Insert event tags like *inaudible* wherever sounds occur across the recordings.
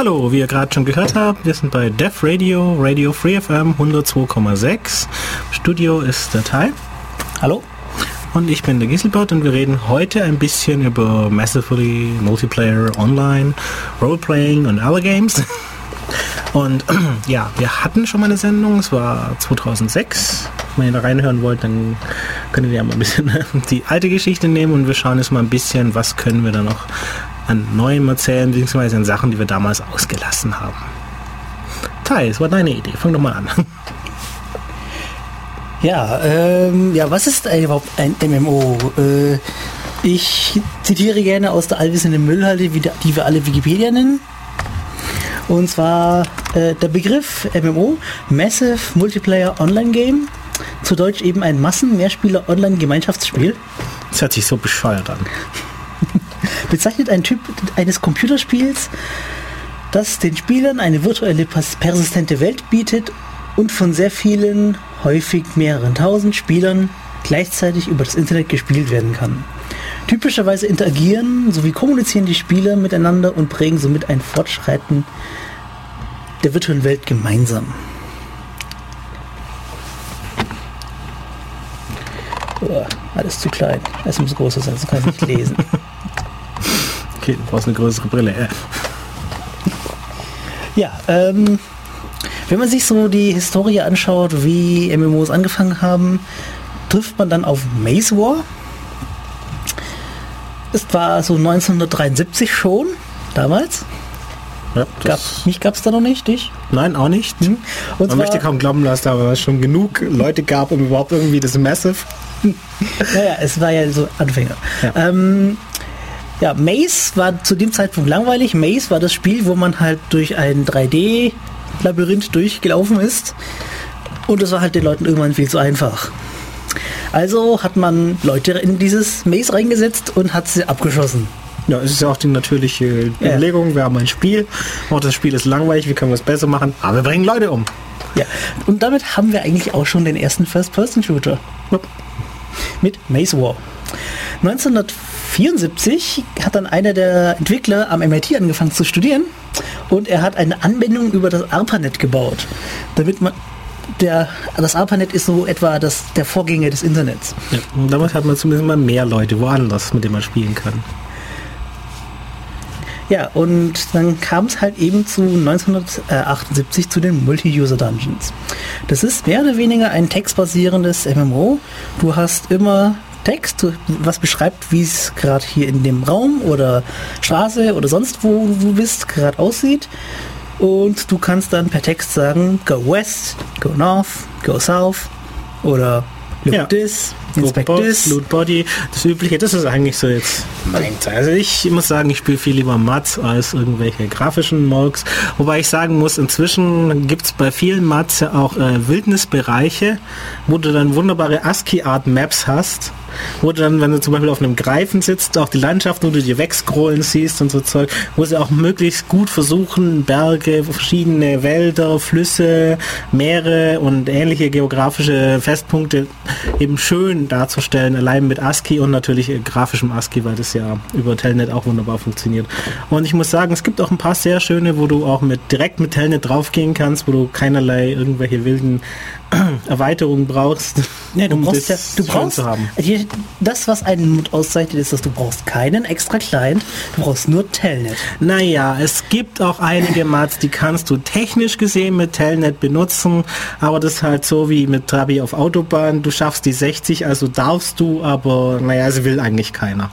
Hallo, wie ihr gerade schon gehört habt, wir sind bei Def Radio, Radio Free FM 102,6. Studio ist der Teil. Hallo. Und ich bin der Giselbert und wir reden heute ein bisschen über Massively, Multiplayer, Online, Roleplaying und alle Games. Und *clears throat* ja, wir hatten schon mal eine Sendung, es war 2006. Wenn ihr da reinhören wollt, dann könnt ihr ja mal ein bisschen *laughs* die alte Geschichte nehmen und wir schauen jetzt mal ein bisschen, was können wir da noch an Neuem erzählen, beziehungsweise an Sachen, die wir damals ausgelassen haben. Tai, es war deine Idee, fang doch mal an. *laughs* Ja, ähm, ja, was ist überhaupt ein MMO? Äh, ich zitiere gerne aus der allwissenden Müllhalde, die wir alle Wikipedia nennen. Und zwar äh, der Begriff MMO, Massive Multiplayer Online Game, zu Deutsch eben ein Massen-Mehrspieler-Online-Gemeinschaftsspiel. Das hört sich so bescheuert an. Bezeichnet einen Typ eines Computerspiels, das den Spielern eine virtuelle persistente Welt bietet und von sehr vielen, häufig mehreren tausend Spielern gleichzeitig über das Internet gespielt werden kann. Typischerweise interagieren sowie kommunizieren die Spieler miteinander und prägen somit ein Fortschreiten der virtuellen Welt gemeinsam. Oh, alles zu klein. Es muss größer sein, so kann ich nicht lesen. *laughs* okay, du brauchst eine größere Brille. Ja, ähm, wenn man sich so die Historie anschaut, wie MMOs angefangen haben, trifft man dann auf Maze War. Es war so 1973 schon, damals. Ja, gab, mich gab es da noch nicht, dich? Nein, auch nicht. Hm. Und Man möchte kaum glauben, dass da schon genug Leute gab, um überhaupt irgendwie das Massive. naja, es war ja so Anfänger. Ja. Ähm, ja, Maze war zu dem Zeitpunkt langweilig. Maze war das Spiel, wo man halt durch ein 3D-Labyrinth durchgelaufen ist. Und das war halt den Leuten irgendwann viel zu einfach. Also hat man Leute in dieses Maze reingesetzt und hat sie abgeschossen. Ja, es ist ja auch die natürliche ja. Überlegung. Wir haben ein Spiel, auch das Spiel ist langweilig, wie können wir es besser machen? Aber wir bringen Leute um. Ja, und damit haben wir eigentlich auch schon den ersten First-Person-Shooter. Ja. Mit Maze War. 1974 hat dann einer der Entwickler am MIT angefangen zu studieren und er hat eine Anwendung über das ARPANET gebaut, damit man der, das ARPANET ist so etwa das, der Vorgänger des Internets. Ja, und damals hat man zumindest mal mehr Leute woanders, mit denen man spielen kann. Ja, und dann kam es halt eben zu 1978 zu den Multi-User Dungeons. Das ist mehr oder weniger ein textbasierendes MMO. Du hast immer Text, was beschreibt, wie es gerade hier in dem Raum oder Straße oder sonst wo du bist, gerade aussieht. Und du kannst dann per Text sagen, go west, go north, go south oder Look ja. this, inspect Loot Body, das Übliche, das ist eigentlich so jetzt mein Teil. Also ich muss sagen, ich spiele viel lieber Mats als irgendwelche grafischen Morgs. Wobei ich sagen muss, inzwischen gibt es bei vielen Mats ja auch äh, Wildnisbereiche, wo du dann wunderbare ASCII-Art-Maps hast wo du dann, wenn du zum Beispiel auf einem Greifen sitzt, auch die Landschaft, wo du dir wegscrollen siehst und so Zeug, wo sie auch möglichst gut versuchen, Berge, verschiedene Wälder, Flüsse, Meere und ähnliche geografische Festpunkte eben schön darzustellen, allein mit ASCII und natürlich grafischem ASCII, weil das ja über Telnet auch wunderbar funktioniert. Und ich muss sagen, es gibt auch ein paar sehr schöne, wo du auch mit direkt mit Telnet draufgehen kannst, wo du keinerlei irgendwelche wilden *clears throat* Erweiterungen brauchst, *laughs* ja, du um brauchst ja, du brauchst, zu haben. Das, was einen Mut auszeichnet, ist, dass du brauchst keinen extra Client, du brauchst nur Telnet. Naja, es gibt auch einige Mats, die kannst du technisch gesehen mit Telnet benutzen, aber das ist halt so wie mit Trabi auf Autobahn, du schaffst die 60, also darfst du, aber naja, es will eigentlich keiner.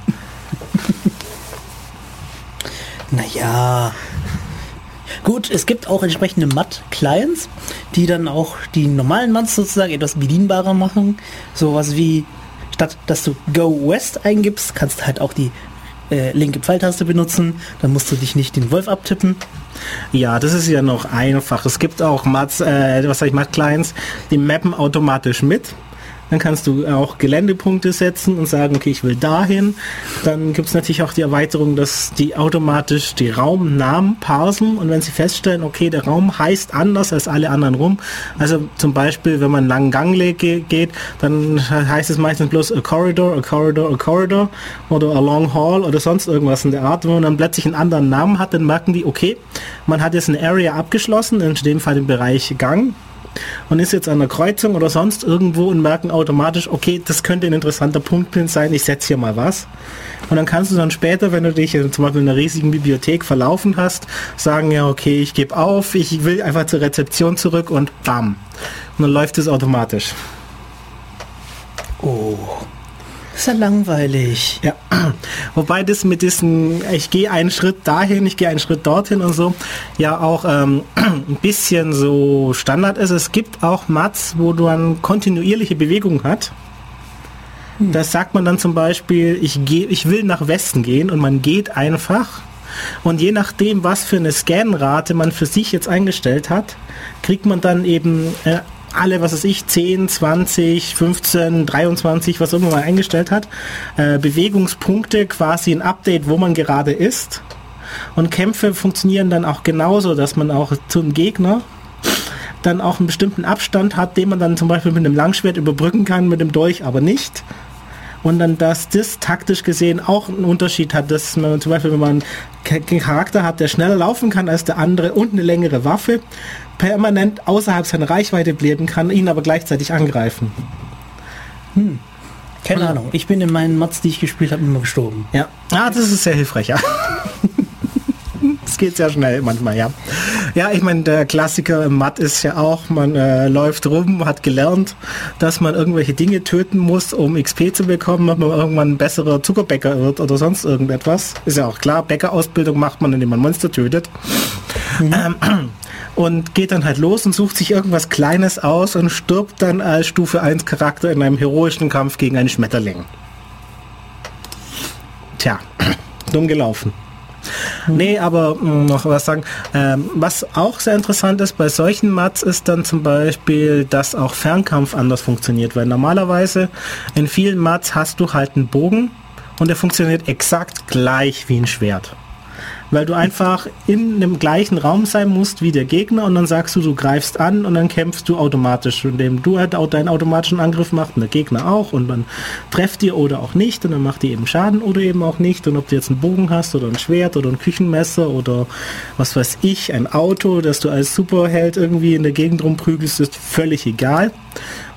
*laughs* naja, Gut, es gibt auch entsprechende MAT-Clients, die dann auch die normalen MATs sozusagen etwas bedienbarer machen. Sowas wie, statt dass du Go West eingibst, kannst du halt auch die äh, linke Pfeiltaste benutzen. Dann musst du dich nicht den Wolf abtippen. Ja, das ist ja noch einfach. Es gibt auch Mats, äh, was sag ich, Mat-Clients, die mappen automatisch mit. Dann kannst du auch Geländepunkte setzen und sagen, okay, ich will dahin. Dann gibt es natürlich auch die Erweiterung, dass die automatisch die Raumnamen parsen und wenn sie feststellen, okay, der Raum heißt anders als alle anderen rum. Also zum Beispiel, wenn man einen langen Gang geht, dann heißt es meistens bloß a corridor, a corridor, a corridor oder a long hall oder sonst irgendwas in der Art. Wenn man dann plötzlich einen anderen Namen hat, dann merken die, okay, man hat jetzt eine Area abgeschlossen, in dem Fall den Bereich Gang und ist jetzt an der Kreuzung oder sonst irgendwo und merken automatisch, okay, das könnte ein interessanter Punkt sein, ich setze hier mal was. Und dann kannst du dann später, wenn du dich zum Beispiel in einer riesigen Bibliothek verlaufen hast, sagen, ja, okay, ich gebe auf, ich will einfach zur Rezeption zurück und bam. Und dann läuft es automatisch. Oh. Ist ja langweilig. Ja. *clears throat* Wobei das mit diesem, ich gehe einen Schritt dahin, ich gehe einen Schritt dorthin und so, ja auch ähm, *clears throat* ein bisschen so Standard ist. Es gibt auch Mats, wo du eine kontinuierliche Bewegung hat. Hm. Das sagt man dann zum Beispiel, ich, geh, ich will nach Westen gehen und man geht einfach. Und je nachdem, was für eine Scanrate man für sich jetzt eingestellt hat, kriegt man dann eben äh, alle, was weiß ich, 10, 20, 15, 23, was immer man eingestellt hat, äh, Bewegungspunkte, quasi ein Update, wo man gerade ist. Und Kämpfe funktionieren dann auch genauso, dass man auch zum Gegner dann auch einen bestimmten Abstand hat, den man dann zum Beispiel mit einem Langschwert überbrücken kann, mit dem Dolch aber nicht. Und dann, dass das taktisch gesehen auch einen Unterschied hat, dass man zum Beispiel, wenn man einen Charakter hat, der schneller laufen kann als der andere und eine längere Waffe, permanent außerhalb seiner Reichweite bleiben kann, ihn aber gleichzeitig angreifen. Hm. Keine Ahnung. Ich bin in meinen Mats, die ich gespielt habe, immer gestorben. Ja. Ah, das ist sehr hilfreich, ja. *laughs* Es geht sehr schnell manchmal, ja. Ja, ich meine, der Klassiker im Matt ist ja auch, man äh, läuft rum, hat gelernt, dass man irgendwelche Dinge töten muss, um XP zu bekommen, wenn man irgendwann ein besserer Zuckerbäcker wird oder sonst irgendetwas. Ist ja auch klar, Bäckerausbildung macht man, indem man Monster tötet. Mhm. Ähm, *clears throat* und geht dann halt los und sucht sich irgendwas Kleines aus und stirbt dann als Stufe 1 Charakter in einem heroischen Kampf gegen einen Schmetterling. Tja, *clears throat* dumm gelaufen. Nee, aber mh, hm, noch was sagen. Ähm, was auch sehr interessant ist bei solchen Mats ist dann zum Beispiel, dass auch Fernkampf anders funktioniert, weil normalerweise in vielen Mats hast du halt einen Bogen und der funktioniert exakt gleich wie ein Schwert weil du einfach in dem gleichen Raum sein musst wie der Gegner und dann sagst du, du greifst an und dann kämpfst du automatisch, indem du halt auch deinen automatischen Angriff machst und der Gegner auch und dann trefft ihr oder auch nicht und dann macht ihr eben Schaden oder eben auch nicht und ob du jetzt einen Bogen hast oder ein Schwert oder ein Küchenmesser oder was weiß ich, ein Auto, das du als Superheld irgendwie in der Gegend rumprügelst, ist völlig egal.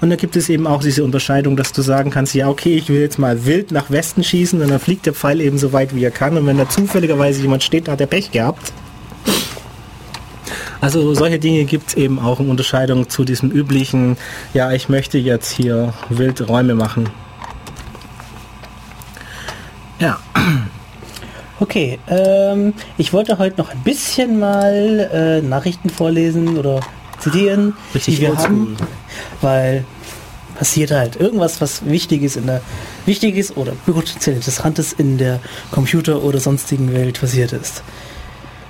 Und da gibt es eben auch diese Unterscheidung, dass du sagen kannst, ja okay, ich will jetzt mal wild nach Westen schießen und dann fliegt der Pfeil eben so weit wie er kann und wenn da zufälligerweise jemand steht, hat er Pech gehabt. Also solche Dinge gibt es eben auch in Unterscheidung zu diesem üblichen, ja ich möchte jetzt hier wild Räume machen. Ja. Okay, ähm, ich wollte heute noch ein bisschen mal äh, Nachrichten vorlesen oder zitieren, Richtig die wir haben, weil passiert halt irgendwas, was wichtig ist in der wichtiges oder potenziell interessantes in der Computer- oder sonstigen Welt passiert ist.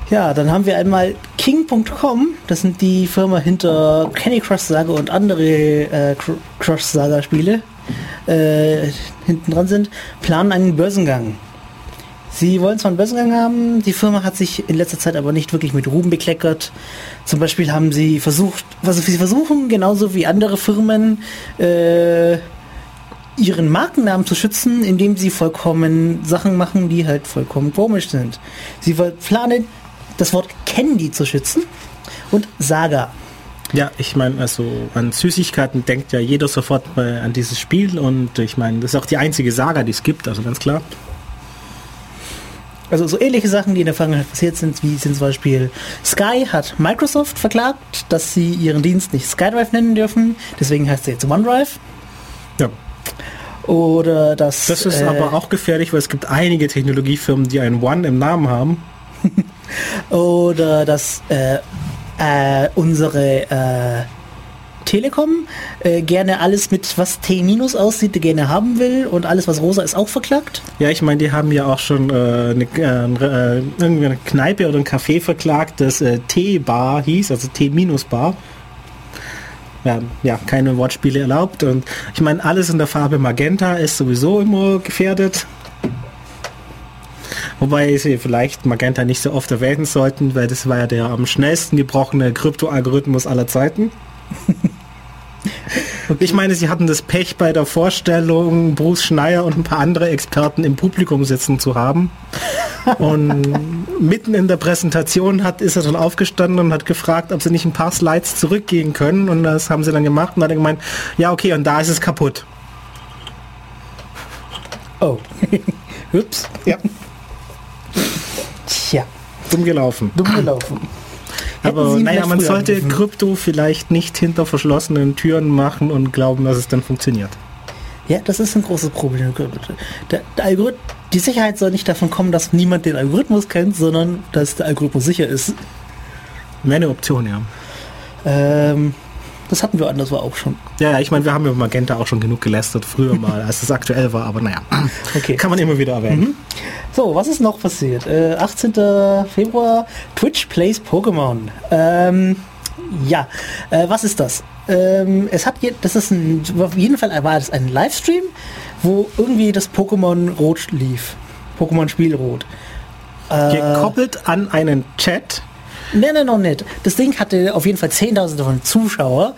Ja, dann haben wir einmal King.com, das sind die Firma hinter Candy Crush Saga und andere äh, Crush Saga Spiele äh, hinten dran sind, planen einen Börsengang. Sie wollen zwar einen Börsengang haben, die Firma hat sich in letzter Zeit aber nicht wirklich mit Ruben bekleckert. Zum Beispiel haben sie versucht, was sie versuchen, genauso wie andere Firmen, äh, ihren Markennamen zu schützen, indem sie vollkommen Sachen machen, die halt vollkommen komisch sind. Sie planen, das Wort Candy zu schützen und Saga. Ja, ich meine, also an Süßigkeiten denkt ja jeder sofort an dieses Spiel und ich meine, das ist auch die einzige Saga, die es gibt, also ganz klar. Also so ähnliche Sachen, die in der Vergangenheit passiert sind, wie sind zum Beispiel Sky hat Microsoft verklagt, dass sie ihren Dienst nicht SkyDrive nennen dürfen, deswegen heißt er jetzt OneDrive. Ja. Oder das. Das ist äh, aber auch gefährlich, weil es gibt einige Technologiefirmen, die einen One im Namen haben. *laughs* Oder dass äh, äh, unsere äh, Telekom äh, gerne alles mit was T- aussieht, gerne haben will und alles was rosa ist auch verklagt? Ja, ich meine, die haben ja auch schon äh, eine, äh, äh irgendwie eine Kneipe oder ein Café verklagt, das äh, T-Bar hieß, also T-Bar. ja, ja, keine Wortspiele erlaubt. Und ich meine, alles in der Farbe Magenta ist sowieso immer gefährdet. Wobei sie vielleicht Magenta nicht so oft erwähnen sollten, weil das war ja der am schnellsten gebrochene Krypto-Algorithmus aller Zeiten. Okay. *laughs* Ich meine, sie hatten das Pech bei der Vorstellung, Bruce Schneier und ein paar andere Experten im Publikum sitzen zu haben. Und *laughs* mitten in der Präsentation hat, ist er dann aufgestanden und hat gefragt, ob sie nicht ein paar Slides zurückgehen können. Und das haben sie dann gemacht und hat er gemeint, ja okay, und da ist es kaputt. Oh. *laughs* Ups. Ja. Tja. Dumm gelaufen. Dumm gelaufen. Aber naja, man sollte angerufen. Krypto vielleicht nicht hinter verschlossenen Türen machen und glauben, dass es dann funktioniert. Ja, das ist ein großes Problem. Der, der Algorithmus, die Sicherheit soll nicht davon kommen, dass niemand den Algorithmus kennt, sondern dass der Algorithmus sicher ist. Eine Option, ja. Ähm, das hatten wir anderswo auch schon. Ja, ich meine, wir haben über Magenta auch schon genug gelästert früher *laughs* mal, als es aktuell war, aber naja, okay. kann man immer wieder erwähnen. Mhm. So, was ist noch passiert? Äh, 18. Februar, Twitch Plays Pokémon. Ähm, ja, äh, was ist das? Ähm, es hat je, das ist ein, auf jeden Fall war das ein Livestream, wo irgendwie das Pokémon Rot lief. Pokémon Spiel Rot. Äh, Gekoppelt an einen Chat Nein, nein, noch nicht. Das Ding hatte auf jeden Fall Zehntausende von Zuschauer.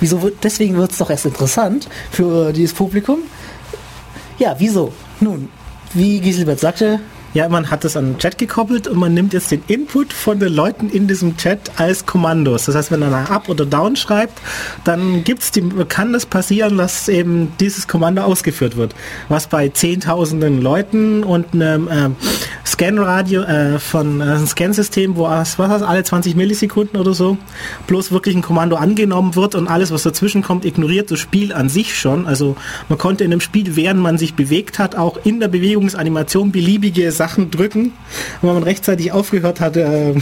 Wieso deswegen wird es doch erst interessant für dieses Publikum. Ja, wieso? Nun, wie Giselbert sagte, ja, man hat es an den Chat gekoppelt und man nimmt jetzt den Input von den Leuten in diesem Chat als Kommandos. Das heißt, wenn einer Up oder Down schreibt, dann gibt's die, kann das passieren, dass eben dieses Kommando ausgeführt wird. Was bei zehntausenden Leuten und einem äh, Scanradio äh, von äh, einem Scansystem, wo was was alle 20 Millisekunden oder so bloß wirklich ein Kommando angenommen wird und alles, was dazwischen kommt, ignoriert das Spiel an sich schon. Also man konnte in dem Spiel, während man sich bewegt hat, auch in der Bewegungsanimation beliebige Sachen drücken. Und wenn man rechtzeitig aufgehört hat, äh,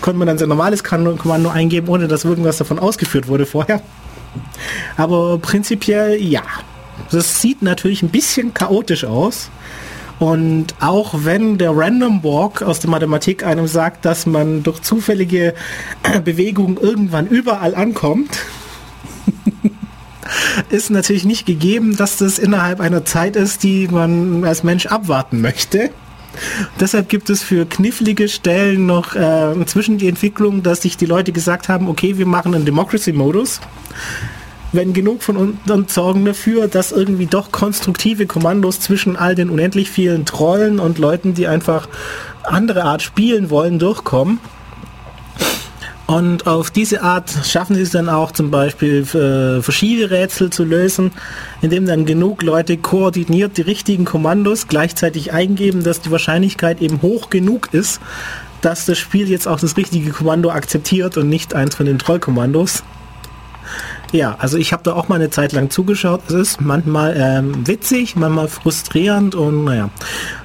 konnte man dann sein normales Kommando eingeben, ohne dass irgendwas davon ausgeführt wurde vorher. Aber prinzipiell ja. Das sieht natürlich ein bisschen chaotisch aus. Und auch wenn der Random Walk aus der Mathematik einem sagt, dass man durch zufällige *clears throat* Bewegungen irgendwann überall ankommt, *laughs* ist natürlich nicht gegeben, dass das innerhalb einer Zeit ist, die man als Mensch abwarten möchte. Deshalb gibt es für knifflige Stellen noch äh, inzwischen die Entwicklung, dass sich die Leute gesagt haben, okay, wir machen einen Democracy-Modus. Wenn genug von uns sorgen dafür, dass irgendwie doch konstruktive Kommandos zwischen all den unendlich vielen Trollen und Leuten, die einfach andere Art spielen wollen, durchkommen. Und auf diese Art schaffen sie es dann auch zum Beispiel äh, verschiedene Rätsel zu lösen, indem dann genug Leute koordiniert die richtigen Kommandos gleichzeitig eingeben, dass die Wahrscheinlichkeit eben hoch genug ist, dass das Spiel jetzt auch das richtige Kommando akzeptiert und nicht eins von den Trollkommandos. Ja, also ich habe da auch mal eine Zeit lang zugeschaut. Es ist manchmal ähm, witzig, manchmal frustrierend und naja,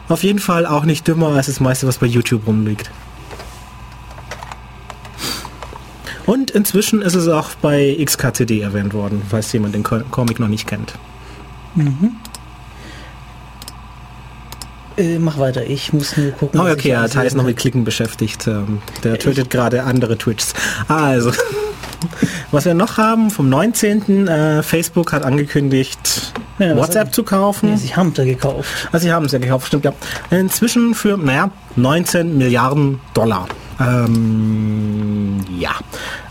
auf jeden Fall auch nicht dümmer als das meiste, was bei YouTube rumliegt. Und inzwischen ist es auch bei XKCD erwähnt worden, falls jemand den Comic noch nicht kennt. Mhm. Äh, mach weiter, ich muss nur gucken. Oh, okay, ja, ist noch mit Klicken beschäftigt. Ähm, der tötet gerade andere Twitches. Also, *laughs* was wir noch haben, vom 19. Äh, Facebook hat angekündigt, ja, WhatsApp zu kaufen. Nee, sie haben es ja gekauft. Also sie haben es ja gekauft, stimmt ja. Inzwischen für, naja, 19 Milliarden Dollar. Ähm, ja,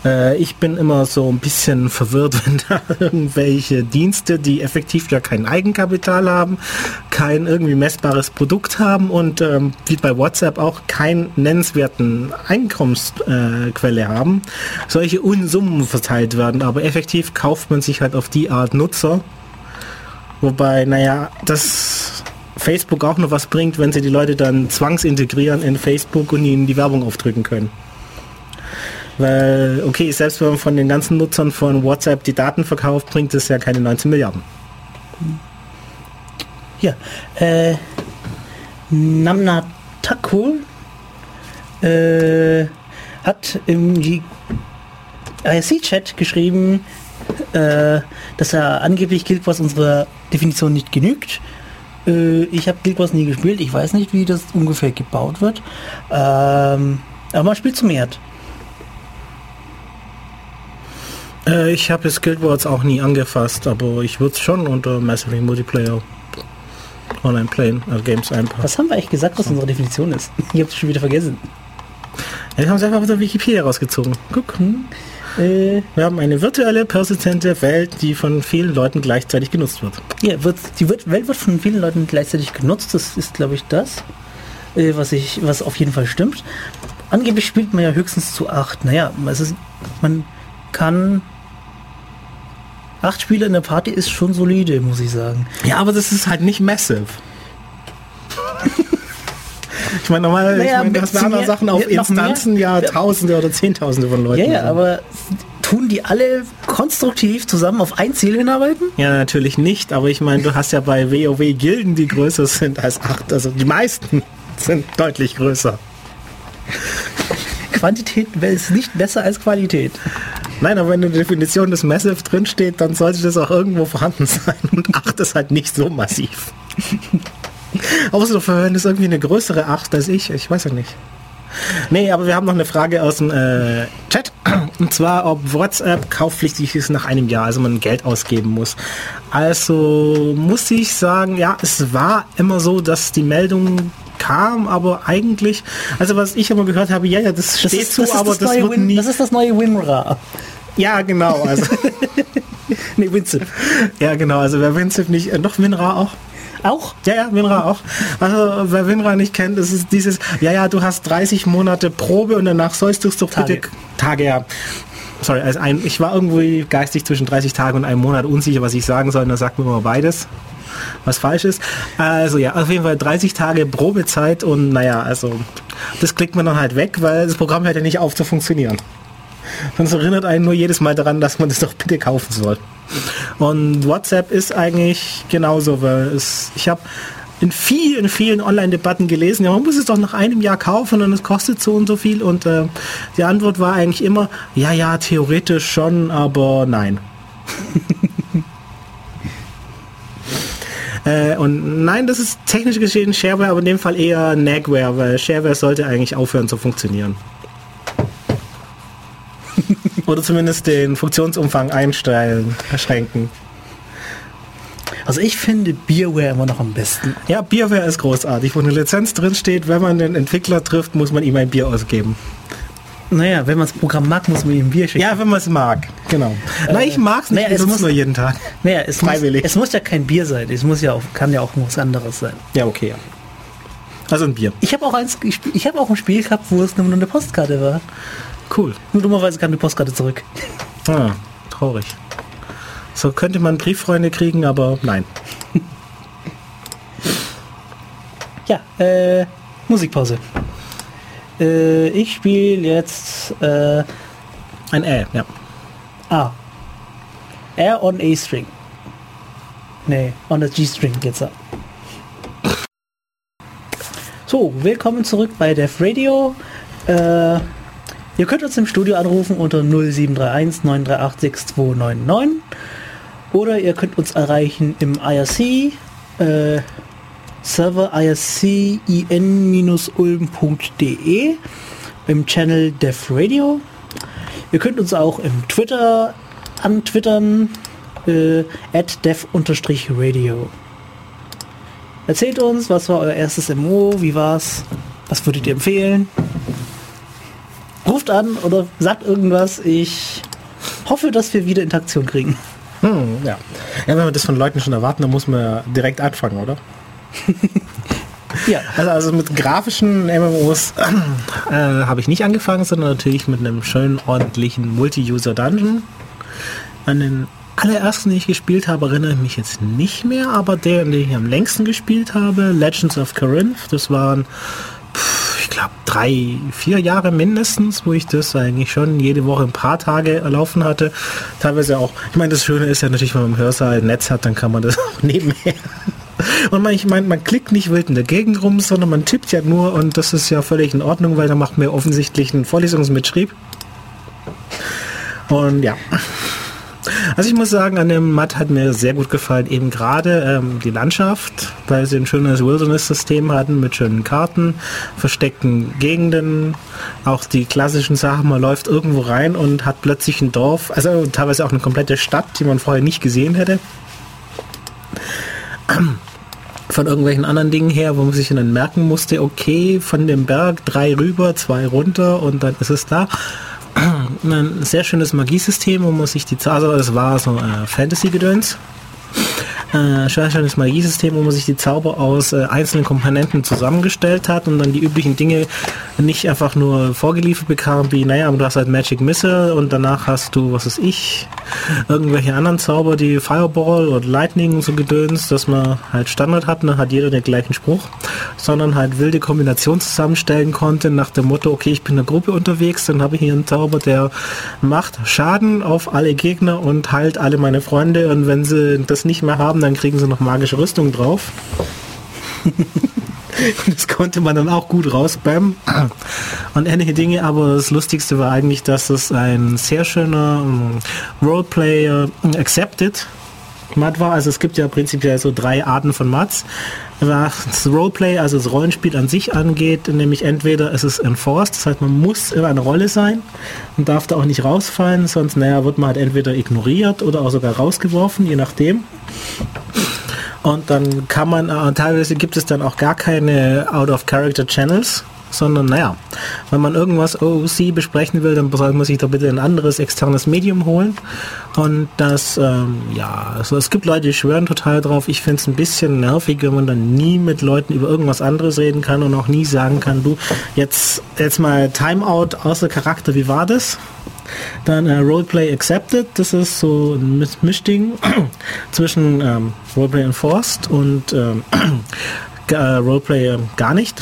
äh, ich bin immer so ein bisschen verwirrt, *laughs* wenn da irgendwelche Dienste, die effektiv ja kein Eigenkapital haben, kein irgendwie messbares Produkt haben und ähm, wie bei WhatsApp auch keinen nennenswerten Einkommensquelle äh, haben, solche Unsummen verteilt werden. Aber effektiv kauft man sich halt auf die Art Nutzer. Wobei, naja, das Facebook auch noch was bringt, wenn sie die Leute dann zwangsintegrieren in Facebook und ihnen die Werbung aufdrücken können. Weil, okay, selbst wenn man von den ganzen Nutzern von WhatsApp die Daten verkauft, bringt es ja keine 19 Milliarden. Ja, äh, Namna Takul äh, hat im IRC-Chat geschrieben, äh, dass er angeblich gilt, was unserer Definition nicht genügt äh, ich habe Guild Wars nie gespielt. Ich weiß nicht, wie das ungefähr gebaut wird. Ähm, aber man spielt zum Erd. Äh, ich habe jetzt Guild Wars auch nie angefasst, aber ich würde es schon unter Massively Multiplayer Online Playen also Games einpacken. Was haben wir eigentlich gesagt, was unsere Definition ist? *laughs* Ich habe es schon wieder vergessen. Wir haben es einfach aus der Wikipedia rausgezogen. Guck. Hm. Äh, wir haben eine virtuelle, persistente Welt, die von vielen Leuten gleichzeitig genutzt wird. Ja, wird, die Welt wird von vielen Leuten gleichzeitig genutzt. Das ist, glaube ich, das, äh, was, ich, was auf jeden Fall stimmt. Angeblich spielt man ja höchstens zu acht. Naja, es ist, man kann acht Spieler in der Party ist schon solide, muss ich sagen. Ja, aber das ist halt nicht massive. *laughs* ich meine, normal, naja, ich meine, das waren andere Sachen auf Instanzen ja Tausende oder Zehntausende von Leuten. Ja, ja, aber tun die alle konstruktiv zusammen auf ein Ziel hinarbeiten? Ja, natürlich nicht, aber ich meine, du hast ja bei WoW Gilden, die größer sind als acht, also die meisten sind deutlich größer. Quantität ist nicht besser als Qualität. Nein, aber wenn in der Definition des Massive drinsteht, dann sollte das auch irgendwo vorhanden sein. Und 8 ist halt nicht so massiv. Außer wenn es irgendwie eine größere 8 als ich. Ich weiß ja nicht. Nee, aber wir haben noch eine Frage aus dem äh, Chat. *clears throat* Und zwar, ob WhatsApp kaufpflichtig ist nach einem Jahr, also man Geld ausgeben muss. Also muss ich sagen, ja, es war immer so, dass die Meldung kam, aber eigentlich, also was ich immer gehört habe, ja, ja, das, das steht ist, so, das aber das, das wird Win, nie. Das ist das neue WinRAR. Ja, genau. Also *laughs* nee, WinZip. Ja, genau. Also wer WinZip nicht, äh, noch WinRAR auch. Auch? Ja, ja, WinRAR auch. Also wer WinRAR nicht kennt, das ist dieses, ja, ja, du hast 30 Monate Probe und danach sollst du es doch Tage. bitte Tage, ja. Sorry, also ein, ich war irgendwie geistig zwischen 30 Tagen und einem Monat unsicher, was ich sagen soll, und da sagt mir immer beides was falsch ist. Also ja, auf jeden Fall 30 Tage Probezeit und naja, also das klickt man dann halt weg, weil das Programm hört ja nicht auf zu funktionieren. Sonst erinnert einen nur jedes Mal daran, dass man das doch bitte kaufen soll. Und WhatsApp ist eigentlich genauso, weil es, ich habe in vielen, vielen Online-Debatten gelesen, ja, man muss es doch nach einem Jahr kaufen und es kostet so und so viel. Und äh, die Antwort war eigentlich immer, ja, ja, theoretisch schon, aber nein. *laughs* Äh, und nein, das ist technisch gesehen Shareware, aber in dem Fall eher Nagware, weil Shareware sollte eigentlich aufhören zu funktionieren. Oder zumindest den Funktionsumfang einstellen, erschränken. Also ich finde Beerware immer noch am besten. Ja, Beerware ist großartig. Wo eine Lizenz drin steht, wenn man den Entwickler trifft, muss man ihm ein Bier ausgeben. Naja, wenn man das Programm mag, muss man ihm Bier schicken. Ja, wenn man es mag, genau. Äh, Nein, ich mag es nicht, naja, es muss nur jeden Tag. Naja, es Freiwillig. Muss, es muss ja kein Bier sein, es muss ja auch, kann ja auch was anderes sein. Ja, okay, ja. Also ein Bier. Ich habe auch eins, ich, ich habe auch ein Spiel gehabt, wo es nur eine Postkarte war. Cool. Nur dummerweise kam die Postkarte zurück. Ah, traurig. So könnte man Brieffreunde kriegen, aber nein. *laughs* ja, äh, Musikpause. Äh, ich spiele jetzt äh, ein Ä, ja. Ah. R on A String. Nee, on a G String geht's ab. So, willkommen zurück bei Def Radio. Äh, ihr könnt uns im Studio anrufen unter 0731 938 6299 oder ihr könnt uns erreichen im IRC äh, Server ircin-ulm.de im Channel Def Radio. Ihr könnt uns auch im Twitter antwittern äh, at def-radio. Erzählt uns, was war euer erstes MO, wie war's, was würdet ihr empfehlen? Ruft an oder sagt irgendwas. Ich hoffe, dass wir wieder Interaktion kriegen. Hm, ja. ja, wenn wir das von Leuten schon erwarten, dann muss man direkt anfangen, oder? *laughs* ja. Also, also mit grafischen MMOs äh, habe ich nicht angefangen, sondern natürlich mit einem schönen ordentlichen Multi-User-Dungeon. An den allerersten, den ich gespielt habe, erinnere ich mich jetzt nicht mehr, aber der, den ich am längsten gespielt habe, Legends of Corinth, das waren, ich glaube, drei, vier Jahre mindestens, wo ich das eigentlich schon jede Woche ein paar Tage erlaufen hatte. Teilweise auch, ich meine, das Schöne ist ja natürlich, wenn man im Hörsaal ein Netz hat, dann kann man das *laughs* auch nebenher und man, ich meine, man klickt nicht wild in der Gegend rum, sondern man tippt ja nur und das ist ja völlig in Ordnung, weil da macht man offensichtlich einen Vorlesungsmitschrieb. Und ja. Also ich muss sagen, an dem Matt hat mir sehr gut gefallen, eben gerade ähm, die Landschaft, weil sie ein schönes Wilderness-System hatten mit schönen Karten, versteckten Gegenden, auch die klassischen Sachen, man läuft irgendwo rein und hat plötzlich ein Dorf, also teilweise auch eine komplette Stadt, die man vorher nicht gesehen hätte. *clears throat* Von irgendwelchen anderen Dingen her, wo man sich dann merken musste, okay, von dem Berg drei rüber, zwei runter und dann ist es da. Ein sehr schönes Magiesystem, wo man sich die Zahl, also es war so äh, Fantasy-Gedöns. Äh, schönes Magiesystem, wo man sich die Zauber aus äh, einzelnen Komponenten zusammengestellt hat und dann die üblichen Dinge nicht einfach nur vorgeliefert bekam, wie, naja, du hast halt Magic Missile und danach hast du, was ist ich, irgendwelche anderen Zauber, die Fireball oder Lightning und so gedöns, dass man halt Standard hat, dann hat jeder den gleichen Spruch, sondern halt wilde Kombinationen zusammenstellen konnte nach dem Motto, okay, ich bin in der Gruppe unterwegs, dann habe ich hier einen Zauber, der macht Schaden auf alle Gegner und heilt alle meine Freunde und wenn sie das nicht mehr haben, dann kriegen sie noch magische Rüstung drauf. *laughs* das konnte man dann auch gut rausbämmen. Und ähnliche Dinge, aber das Lustigste war eigentlich, dass es ein sehr schöner um, Roleplayer um, Accepted Mat war. Also es gibt ja prinzipiell so drei Arten von Mats. Was das Roleplay, also das Rollenspiel an sich angeht, nämlich entweder es ist enforced, das heißt man muss in einer Rolle sein und darf da auch nicht rausfallen, sonst naja, wird man halt entweder ignoriert oder auch sogar rausgeworfen, je nachdem. Und dann kann man, äh, teilweise gibt es dann auch gar keine Out-of-Character-Channels, sondern naja, wenn man irgendwas OOC besprechen will, dann soll man sich doch bitte ein anderes externes Medium holen. Und das, ähm, ja, also es gibt Leute, die schwören total drauf. Ich finde es ein bisschen nervig, wenn man dann nie mit Leuten über irgendwas anderes reden kann und auch nie sagen kann, du, jetzt, jetzt mal Timeout außer Charakter, wie war das? Dann äh, Roleplay Accepted, das ist so ein Mischding *clears throat* zwischen ähm, Roleplay Enforced und ähm, *clears throat* äh, Roleplay äh, gar nicht.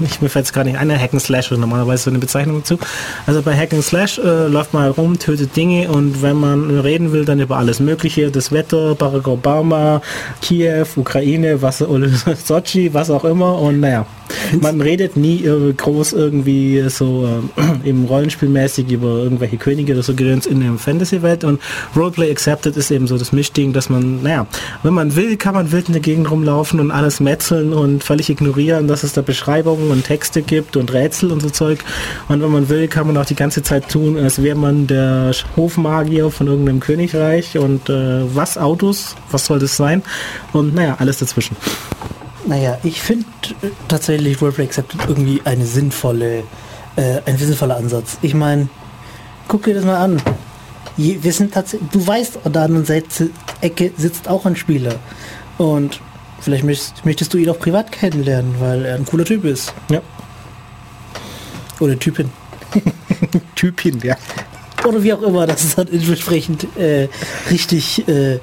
Ich, mir fällt es gar nicht ein, Hack and Slash ist normalerweise so eine Bezeichnung dazu. Also bei Hack and Slash äh, läuft man rum, tötet Dinge und wenn man reden will, dann über alles Mögliche, das Wetter, Barack Obama, Kiew, Ukraine, was, *laughs* Sochi, was auch immer. Und naja, man redet nie groß irgendwie so äh, *clears throat* eben rollenspielmäßig über irgendwelche Könige oder so Gedöns in der Fantasy-Welt und Roleplay Accepted ist eben so das Mischding, dass man, naja, wenn man will, kann man wild in der Gegend rumlaufen und alles metzeln und völlig ignorieren, dass es da Beschreibungen und Texte gibt und Rätsel und so Zeug. Und wenn man will, kann man auch die ganze Zeit tun, als wäre man der Hofmagier von irgendeinem Königreich und äh, was Autos, was soll das sein? Und naja, alles dazwischen. Naja, ich finde äh, tatsächlich Roleplay Accepted irgendwie eine sinnvolle, äh, ein sinnvoller Ansatz. Ich meine, guck dir das mal an. Je, wir sind tatsächlich, du weißt, an der anderen Seite Ecke sitzt auch ein Spieler. Und vielleicht möchtest, möchtest du ihn auch privat kennenlernen, weil er ein cooler Typ ist. Ja. Oder Typin. *laughs* Typin, ja. Oder wie auch immer, dass es dann entsprechend äh, richtig äh,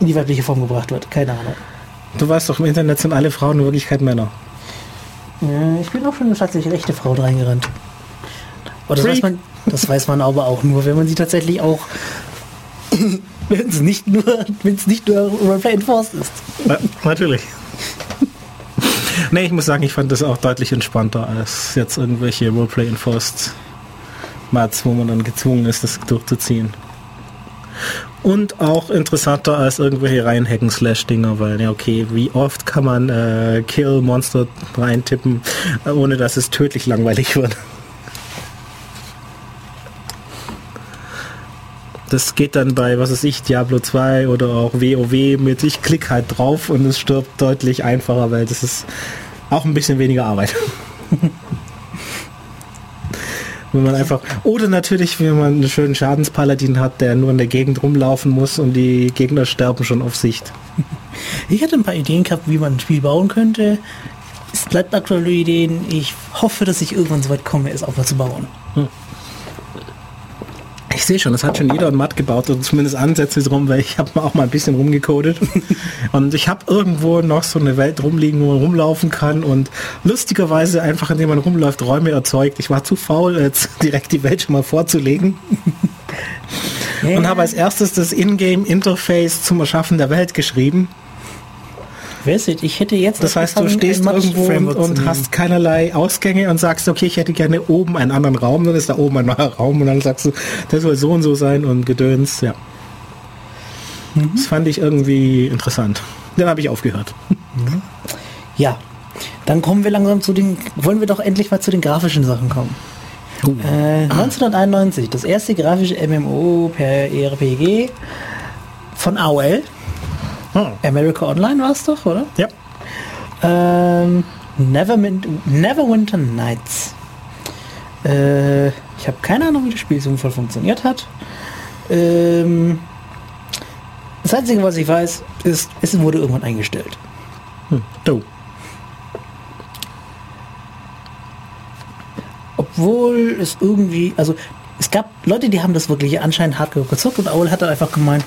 in die weibliche Form gebracht wird. Keine Ahnung. Du weißt doch, im Internet sind alle Frauen in Wirklichkeit Männer. Ja, ich bin auch schon eine tatsächlich rechte Frau reingerannt. Aber das weiß, man, das weiß man aber auch nur, wenn man sie tatsächlich auch, *coughs* wenn es nicht nur, wenn es nicht nur ist. Ja, natürlich. nee, ich muss sagen, ich fand das auch deutlich entspannter als jetzt irgendwelche Roleplay Enforced Mats, wo man dann gezwungen ist, das durchzuziehen und auch interessanter als irgendwelche rein Hacken Slash Dinger, weil ja okay, wie oft kann man äh, Kill Monster reintippen, ohne dass es tödlich langweilig wird. Das geht dann bei, was weiß ich, Diablo 2 oder auch WoW mit, ich klick halt drauf und es stirbt deutlich einfacher, weil das ist auch ein bisschen weniger Arbeit. *laughs* Wenn man einfach, oder natürlich, wenn man einen schönen Schadenspaladin hat, der nur in der Gegend rumlaufen muss und die Gegner sterben schon auf Sicht. *laughs* Ich hatte ein paar Ideen gehabt, wie man ein Spiel bauen könnte. Es bleibt aktuelle Ideen. Ich hoffe, dass ich irgendwann so weit komme, es auch mal zu bauen. Hm. Ich sehe schon, das hat schon jeder ein Matt gebaut oder zumindest Ansätze drum, weil ich habe auch mal ein bisschen rumgecodet *laughs* und ich habe irgendwo noch so eine Welt rumliegen, wo man rumlaufen kann und lustigerweise einfach indem man rumläuft Räume erzeugt. Ich war zu faul, jetzt *laughs* direkt die Welt schon mal vorzulegen. und habe als erstes das Ingame-Interface zum Erschaffen der Welt geschrieben. Sieht, ich hätte jetzt. Das heißt, du stehst irgendwo und, und hast keinerlei Ausgänge und sagst, okay, ich hätte gerne oben einen anderen Raum, dann ist da oben ein neuer Raum und dann sagst du, das soll so und so sein und Gedöns, ja. Mhm. Das fand ich irgendwie interessant. Dann habe ich aufgehört. Mhm. Ja, dann kommen wir langsam zu den, wollen wir doch endlich mal zu den grafischen Sachen kommen. Oh. Äh, 1991, das erste grafische MMO per ERPG von AOL. Oh. America Online war es doch, oder? Ja. Ähm, Neverwinter Nights. Äh, ich habe keine Ahnung, wie das Spiel so voll funktioniert hat. Ähm, das Einzige, was ich weiß, ist, es wurde irgendwann eingestellt. Hm. Oh. obwohl es irgendwie, also es gab Leute, die haben das wirklich anscheinend hardcore gezockt und Aul hat dann einfach gemeint,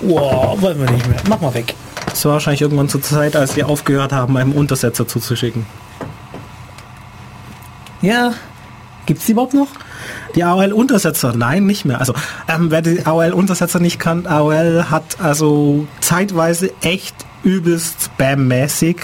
wow, wollen wir nicht mehr, mach mal weg. Das war wahrscheinlich irgendwann zur Zeit, als wir aufgehört haben, einem Untersetzer zuzuschicken. Ja, gibt es die überhaupt noch? Die AOL-Untersetzer, nein, nicht mehr. Also ähm, wer die AOL-Untersetzer nicht kann, AOL hat also zeitweise echt übelst spam-mäßig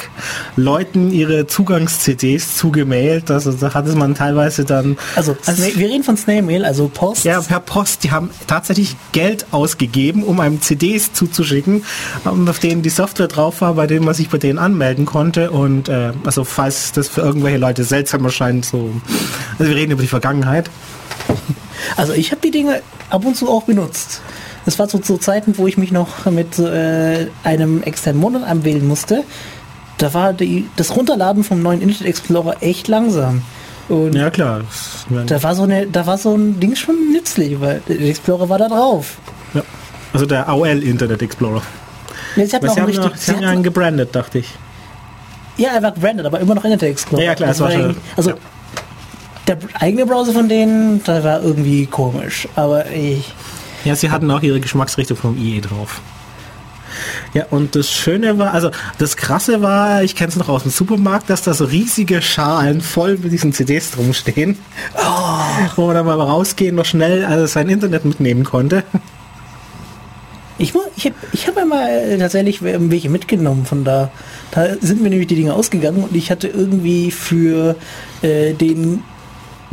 Leuten ihre Zugangs-CDs zugemailt. Also da hatte man teilweise dann... Also, also wir reden von Snail-Mail, also Post. Ja, per Post. Die haben tatsächlich Geld ausgegeben, um einem CDs zuzuschicken, auf denen die Software drauf war, bei dem man sich bei denen anmelden konnte. Und äh, also falls das für irgendwelche Leute seltsam erscheint, so... Also wir reden über die Vergangenheit. Also ich habe die Dinge ab und zu auch benutzt. Das war so zu Zeiten, wo ich mich noch mit äh, einem externen Monat anwählen musste. Da war die, das Runterladen vom neuen Internet Explorer echt langsam. Und ja klar. Da war so eine, da war so ein Ding schon nützlich, weil der Explorer war da drauf. Ja. Also der AOL Internet Explorer. Ja, sie, haben, richtig, noch, sie haben ja einen gebrandet, dachte ich. Ja, er war gebrandet, aber immer noch Internet Explorer. Ja, ja klar, das, war schon. Also ja. der eigene Browser von denen, der war irgendwie komisch. Aber ich. Ja, sie hatten auch ihre Geschmacksrichtung vom IE drauf. Ja, und das Schöne war, also das Krasse war, ich kenne es noch aus dem Supermarkt, dass da so riesige Schalen voll mit diesen CDs drum stehen, oh. wo man dann mal rausgehen noch schnell also sein Internet mitnehmen konnte. Ich, ich habe ich hab einmal tatsächlich welche mitgenommen von da. Da sind mir nämlich die Dinge ausgegangen und ich hatte irgendwie für äh, den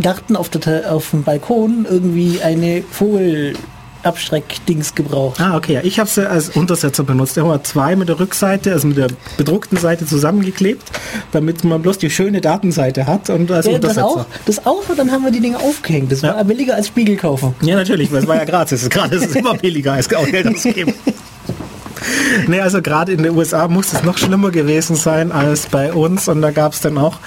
Garten auf, der, auf dem Balkon irgendwie eine Vogel Abstreckdings gebraucht. Ah, okay. Ja. Ich habe sie als Untersetzer benutzt. Da haben wir zwei mit der Rückseite, also mit der bedruckten Seite zusammengeklebt, damit man bloß die schöne Datenseite hat und als ja, Untersetzer. Das auch, das auch, und dann haben wir die Dinge aufgehängt. Das war billiger als Spiegel kaufen. Ja, natürlich, weil es war ja gratis. Gerade ist es immer billiger als Geld ausgeben. *laughs* nee, also gerade in den USA muss es noch schlimmer gewesen sein als bei uns und da gab es dann auch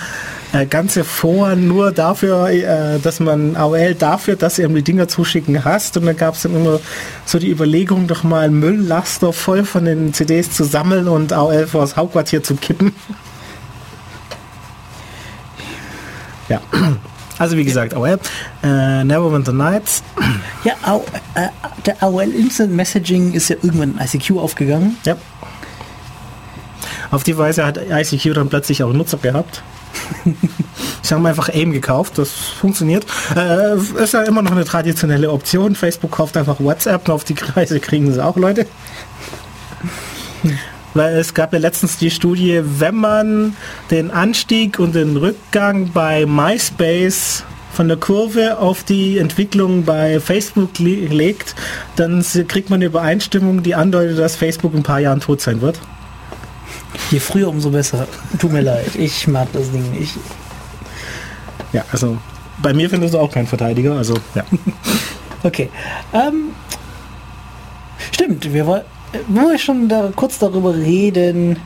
ganze Foren nur dafür, äh, dass man AOL dafür, dass ihr die Dinger zuschicken hast. Und dann gab es dann immer so die Überlegung, doch mal Mülllaster voll von den CDs zu sammeln und AOL vor das Hauptquartier zu kippen. ja. Also wie gesagt, AOL, äh, Neverwinter Nights. Ja, AOL, äh, der AOL Instant Messaging ist ja irgendwann in ICQ aufgegangen. Ja. Auf die Weise hat ICQ dann plötzlich auch Nutzer gehabt. *laughs* Ich habe einfach AIM gekauft, das funktioniert. Äh, ist ja immer noch eine traditionelle Option. Facebook kauft einfach WhatsApp und auf die Kreise kriegen sie auch Leute. Weil es gab ja letztens die Studie, wenn man den Anstieg und den Rückgang bei MySpace von der Kurve auf die Entwicklung bei Facebook legt, dann kriegt man eine Übereinstimmung, die andeutet, dass Facebook in ein paar Jahren tot sein wird. Je früher, umso besser. Tut mir leid, ich mag das Ding nicht. Ja, also bei mir findest du auch keinen Verteidiger, also ja. *laughs* okay. Ähm, stimmt, wir wollen, wo wir schon da, kurz darüber reden,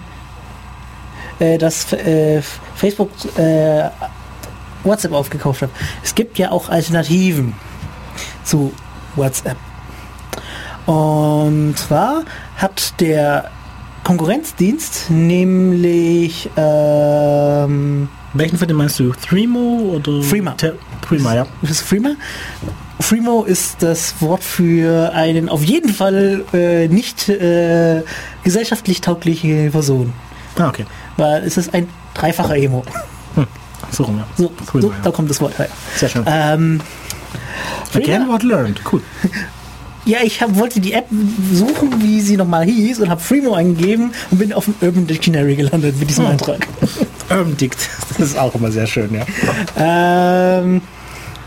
äh, dass äh, Facebook äh, WhatsApp aufgekauft hat. Es gibt ja auch Alternativen zu WhatsApp. Und zwar hat der Konkurrenzdienst, nämlich ähm, welchen von denen meinst du? Threemo oder Freema? Freema, ja. Ist Freema? Freemo ist das Wort für einen auf jeden Fall äh, nicht äh, gesellschaftlich taugliche Person. Ah, okay. Weil es ist ein dreifacher Emo. Hm. So rum, ja. So, Freema, so ja. da kommt das Wort her. Sehr schön. Ähm, Again what learned. Cool. *laughs* Ja, ich hab, wollte die App suchen, wie sie nochmal hieß und habe Freemo eingegeben und bin auf dem Urban Dictionary gelandet mit diesem oh. Eintrag. *laughs* Urban Dict, das ist auch immer sehr schön, ja. Ähm,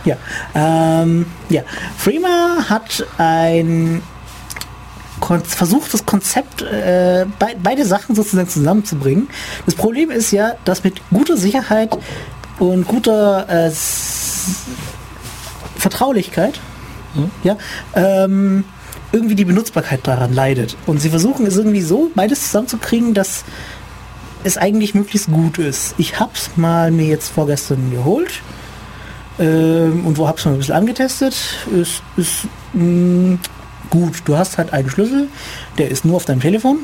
ja, ähm, ja. Freema hat ein versucht das Konzept, äh, be beide Sachen sozusagen zusammenzubringen. Das Problem ist ja, dass mit guter Sicherheit und guter äh, Vertraulichkeit mhm. ja, ähm, irgendwie die Benutzbarkeit daran leidet. Und sie versuchen es irgendwie so beides zusammenzukriegen, dass es eigentlich möglichst gut ist. Ich habe es mal mir jetzt vorgestern geholt ähm, und wo habe es mal ein bisschen angetestet. Es ist mh, mm, gut. Du hast halt einen Schlüssel, der ist nur auf deinem Telefon.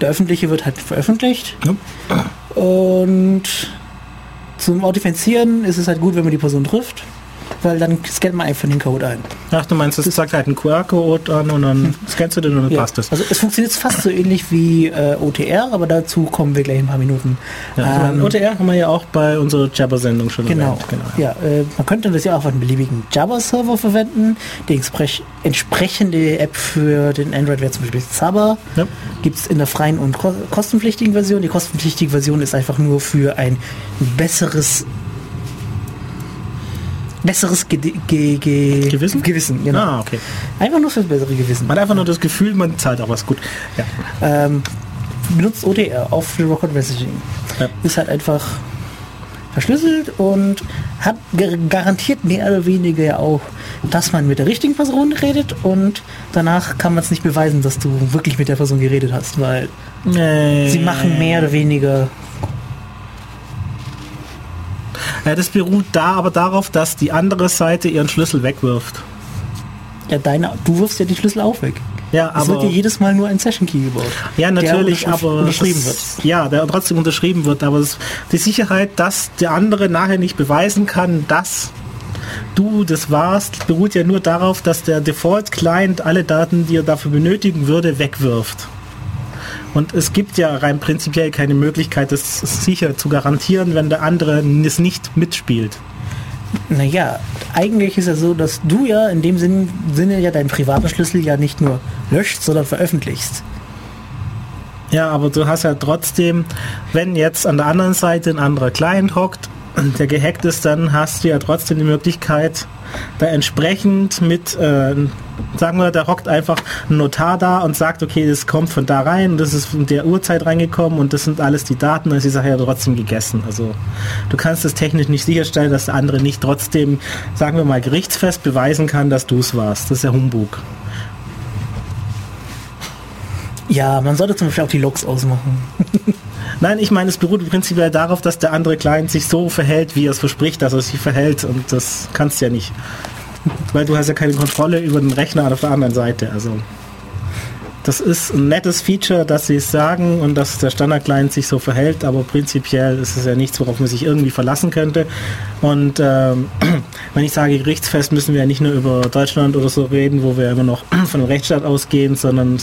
Der öffentliche wird halt veröffentlicht. Ja. Und zum Authentifizieren ist es halt gut, wenn man die Person trifft weil dann scannt man einfach den Code ein. Ach, du meinst, es sagt halt einen QR-Code an und dann hm. scannst du den und dann ja. passt es. Also es funktioniert fast so ähnlich wie äh, OTR, aber dazu kommen wir gleich in ein paar Minuten. Ja, ähm, OTR haben wir ja auch bei unserer Jabber-Sendung schon genau, erwähnt. Genau, ja. Äh, man könnte das ja auch auf einen beliebigen Jabber-Server verwenden. Die entsprechende App für den Android wäre zum Beispiel Zaba. Ja. Gibt es in der freien und kostenpflichtigen Version. Die kostenpflichtige Version ist einfach nur für ein besseres besseres Ge Ge Ge Gewissen? Gewissen, genau. Ah, okay. Einfach nur fürs bessere Gewissen. Man hat einfach nur das Gefühl, man zahlt auch was gut. Ja. Ähm, benutzt ODR auf für Rocket Messaging. Ja. Ist halt einfach verschlüsselt und hat garantiert mehr oder weniger ja auch, dass man mit der richtigen Person redet und danach kann man es nicht beweisen, dass du wirklich mit der Person geredet hast, weil nee. sie machen mehr oder weniger das beruht da aber darauf, dass die andere Seite ihren Schlüssel wegwirft. Ja, deine, du wirfst ja die Schlüssel auch weg. Ja, es aber wird ja jedes Mal nur ein Session Key gebaut. Ja, natürlich, der aber unterschrieben wird. Ja, der trotzdem unterschrieben wird, aber es, die Sicherheit, dass der andere nachher nicht beweisen kann, dass du das warst, beruht ja nur darauf, dass der Default Client alle Daten, die er dafür benötigen würde, wegwirft. Und es gibt ja rein prinzipiell keine Möglichkeit, das sicher zu garantieren, wenn der andere es nicht mitspielt. Naja, eigentlich ist es so, dass du ja in dem Sinne ja deinen privaten Schlüssel ja nicht nur löscht, sondern veröffentlichst. Ja, aber du hast ja trotzdem, wenn jetzt an der anderen Seite ein anderer Client hockt der gehackt ist, dann hast du ja trotzdem die Möglichkeit, da entsprechend mit, äh, sagen wir, da hockt einfach ein Notar da und sagt, okay, das kommt von da rein, das ist von der Uhrzeit reingekommen und das sind alles die Daten, dann ist die Sache ja trotzdem gegessen. Also du kannst es technisch nicht sicherstellen, dass der andere nicht trotzdem, sagen wir mal, gerichtsfest beweisen kann, dass du es warst. Das ist ja Humbug. Ja, man sollte zum Beispiel auch die Logs ausmachen. *laughs* Nein, ich meine, es beruht prinzipiell darauf, dass der andere Client sich so verhält, wie er es verspricht, dass er sich verhält. Und das kannst du ja nicht. Weil du hast ja keine Kontrolle über den Rechner auf der anderen Seite. Also das ist ein nettes Feature, dass sie es sagen und dass der Standard-Client sich so verhält, aber prinzipiell ist es ja nichts, worauf man sich irgendwie verlassen könnte. Und ähm, *clears throat* wenn ich sage gerichtsfest, müssen wir ja nicht nur über Deutschland oder so reden, wo wir immer noch *clears throat* von dem Rechtsstaat ausgehen, sondern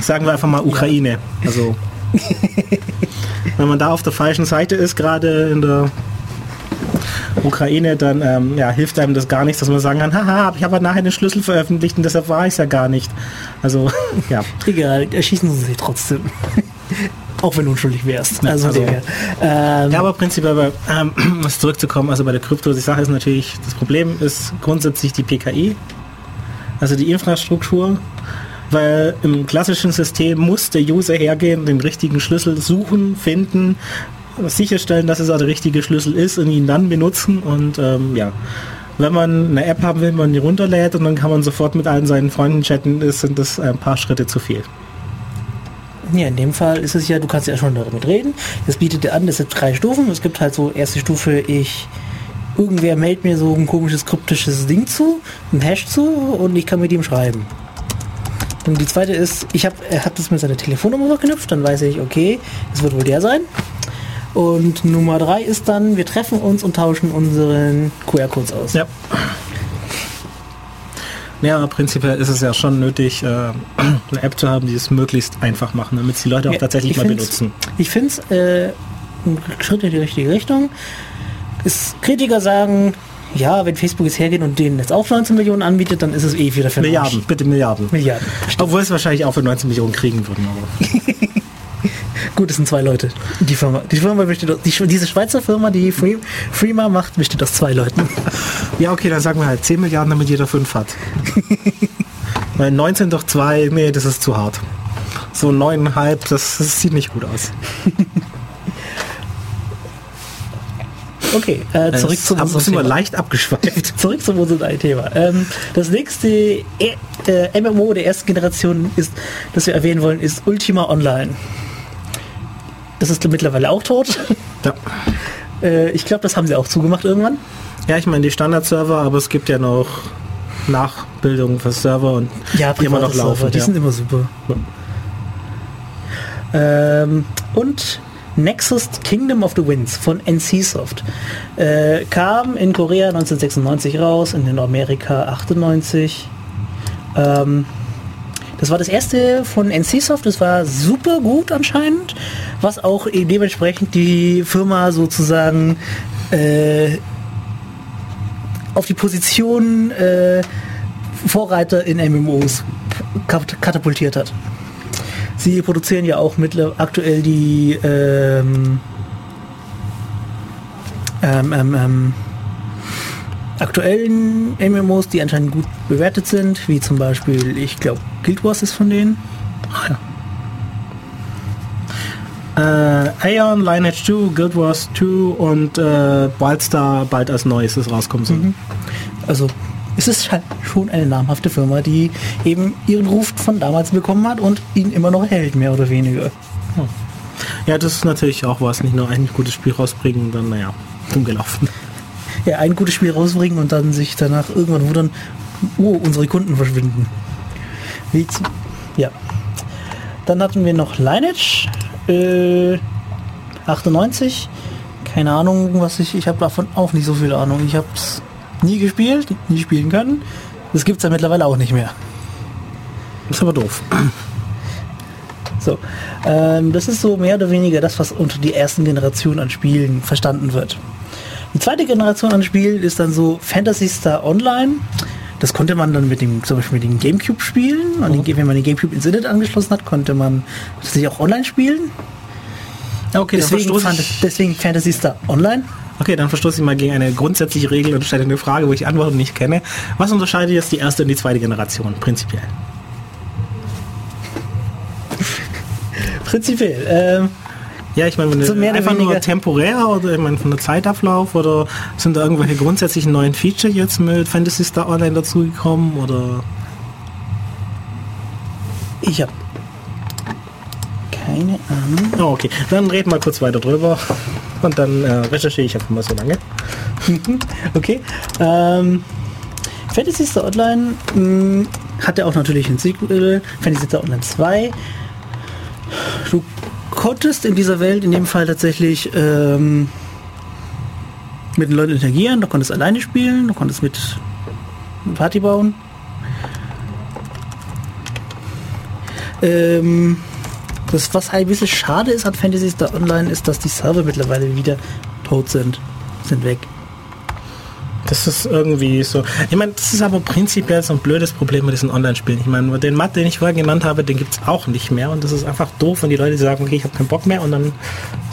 sagen wir einfach mal Ukraine. Also *laughs* wenn man da auf der falschen Seite ist, gerade in der Ukraine, dann ähm, ja, hilft einem das gar nichts, dass man sagen kann, haha, ich habe nachher den Schlüssel veröffentlicht und deshalb war ich es ja gar nicht. Also, *laughs* ja. Egal, erschießen sie sich trotzdem. *laughs* Auch wenn du unschuldig wärst. Also, also ähm, ja, aber prinzipiell, ähm, *clears throat* was zurückzukommen, also bei der Krypto, die Sache ist natürlich, das Problem ist grundsätzlich die PKI, also die Infrastruktur weil im klassischen System muss der User hergehen, den richtigen Schlüssel suchen, finden, sicherstellen, dass es auch der richtige Schlüssel ist und ihn dann benutzen und ähm, ja. Wenn man eine App haben will, man die runterlädt und dann kann man sofort mit allen seinen Freunden chatten, ist, sind das ein paar Schritte zu viel. Ja, in dem Fall ist es ja, du kannst ja schon damit reden. Das bietet dir an, das sind drei Stufen. Es gibt halt so erste Stufe, ich irgendwer meldet mir so ein komisches kryptisches Ding zu, ein Hash zu und ich kann mit ihm schreiben. Und die zweite ist, ich habe er hat das mit seiner Telefonnummer verknüpft, dann weiß ich, okay, es wird wohl der sein. Und Nummer drei ist dann, wir treffen uns und tauschen unseren QR-Codes aus. Ja. Ja, prinzipiell ist es ja schon nötig, äh, eine App zu haben, die es möglichst einfach machen, damit es die Leute auch ja, tatsächlich mal benutzen. Ich finde es äh, ein Schritt in die richtige Richtung. Ist, Kritiker sagen, Ja, wenn Facebook jetzt hergeht und denen jetzt auch 19 Millionen anbietet, dann ist es eh wieder für den Milliarden, Arsch. bitte Milliarden. Milliarden. Obwohl es wahrscheinlich auch für 19 Millionen kriegen würden. Aber *laughs* Gut, es sind zwei Leute. Die Firma. Die Firma besteht aus, die, diese Schweizer Firma, die Free, Freema macht, besteht aus zwei Leuten. *laughs* ja, okay, dann sagen wir halt 10 Milliarden, damit jeder 5 hat. *laughs* Weil 19 durch 2, nee, das ist zu hart. So 9,5, das, das sieht nicht gut aus. Okay, äh, *laughs* zurück zum haben- sind wir Thema. leicht abgeschweift. Zurück zum unserem Thema. Ähm, das nächste e äh, MMO der ersten Generation ist, das wir erwähnen wollen, ist Ultima Online. Das ist mittlerweile auch tot. Ja. *laughs* Äh, ich glaube, das haben sie auch zugemacht irgendwann. Ja, ich meine die Standard-Server, aber es gibt ja noch Nachbildungen für Server und die immer noch private Server, laufen. Die ja. sind immer super. Ähm, und Nexus Kingdom of the Winds von NCSoft äh, kam in Korea 1996 raus, in Nordamerika 98. Ähm, das war das erste von NCSoft, das war super gut anscheinend, was auch dementsprechend die Firma sozusagen äh, auf die Position äh, Vorreiter in MMOs kat- katapultiert hat. Sie produzieren ja auch mittler aktuell die ähm, ähm, ähm, ähm, aktuellen MMOs, die anscheinend gut bewertet sind, wie zum Beispiel, ich glaube, Guild Wars ist von denen. Äh, Aeon, Lineage 2, Guild Wars 2 und äh, Wildstar bald als neues rauskommen soll. Also es ist halt schon eine namhafte Firma, die eben ihren Ruf von damals bekommen hat und ihn immer noch hält, mehr oder weniger. Ja, das ist natürlich auch was, nicht nur ein gutes Spiel rausbringen und dann, naja, dumm gelaufen. Ja, ein gutes Spiel rausbringen und dann sich danach irgendwann wundern, oh, unsere Kunden verschwinden. Wie zu, ja. Dann hatten wir noch Lineage, äh, 98. Keine Ahnung, was ich, ich habe davon auch nicht so viel Ahnung. Ich habe es nie gespielt, nie spielen können. Das gibt es ja mittlerweile auch nicht mehr. Ist aber doof. So, ähm, das ist so mehr oder weniger das, was unter die ersten Generation an Spielen verstanden wird. Die zweite Generation an Spielen ist dann so Fantasy Star Online. Das konnte man dann mit dem, zum Beispiel mit dem Gamecube spielen. Und die, wenn man den Gamecube ins Internet angeschlossen hat, konnte man sich auch online spielen. Okay, Deswegen, deswegen Fantasy Star Online. Okay, dann verstoße ich mal gegen eine grundsätzliche Regel und stelle eine Frage, wo ich die Antwort nicht kenne. Was unterscheidet jetzt die erste und die zweite Generation prinzipiell? *laughs* Prinzipiell. Ähm, Ja, ich meine, wenn So einfach nur temporär oder ich meine von der Zeitablauf oder sind da irgendwelche grundsätzlichen neuen Feature jetzt mit Fantasy Star Online dazugekommen oder ich habe keine Ahnung. Oh, okay, dann reden wir kurz weiter drüber und dann äh, recherchiere ich einfach mal so lange. *laughs* Okay. Ähm, Fantasy Star Online mh, hatte auch natürlich ein Sequel, Fantasy Star Online 2. Du konntest in dieser Welt in dem Fall tatsächlich ähm, mit den Leuten interagieren, du konntest alleine spielen, du konntest mit Party bauen. Ähm, das, was halt ein bisschen schade ist an Fantasy Star Online, ist, dass die Server mittlerweile wieder tot sind. Sind weg. Das ist irgendwie so. Ich meine, das ist aber prinzipiell so ein blödes Problem mit diesen Online-Spielen. Ich meine, den Matt, den ich vorher genannt habe, den gibt es auch nicht mehr. Und das ist einfach doof, wenn die Leute sagen, okay, ich habe keinen Bock mehr und dann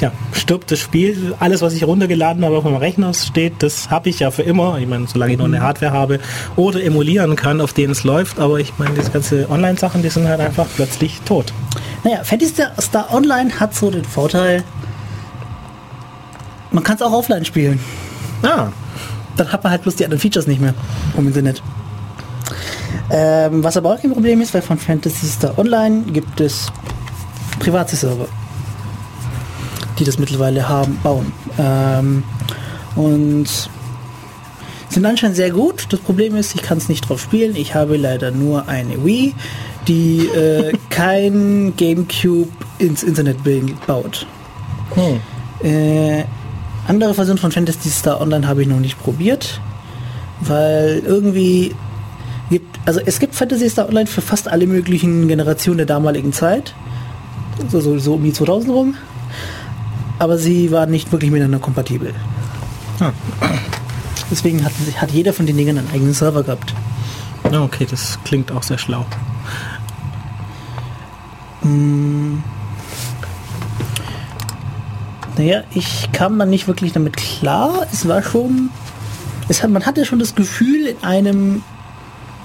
ja, stirbt das Spiel. Alles, was ich runtergeladen habe auf meinem Rechner steht, das habe ich ja für immer. Ich meine, solange ich noch eine Hardware habe oder emulieren kann, auf denen es läuft. Aber ich meine, diese ganze Online-Sachen, die sind halt einfach plötzlich tot. Naja, Fantasy Star- Star Online hat so den Vorteil, man kann es auch offline spielen. Ah, Dann hat man halt bloß die anderen Features nicht mehr im Internet. Ähm, was aber auch kein Problem ist, weil von Fantasy Star Online gibt es private Server, die das mittlerweile haben, bauen. Ähm, und sind anscheinend sehr gut. Das Problem ist, ich kann es nicht drauf spielen. Ich habe leider nur eine Wii, die äh, *laughs* kein Gamecube ins Internet baut. hm. Äh, andere Version von Fantasy Star Online habe ich noch nicht probiert, weil irgendwie gibt, also es gibt Fantasy Star Online für fast alle möglichen Generationen der damaligen Zeit, so, so, so um die 2000 rum, aber sie waren nicht wirklich miteinander kompatibel. Ah. Deswegen hat, hat jeder von den Dingern einen eigenen Server gehabt. Ja, okay, das klingt auch sehr schlau. Hm. Naja, ich kam dann nicht wirklich damit klar. Es war schon. Es hat, man hatte schon das Gefühl, in einem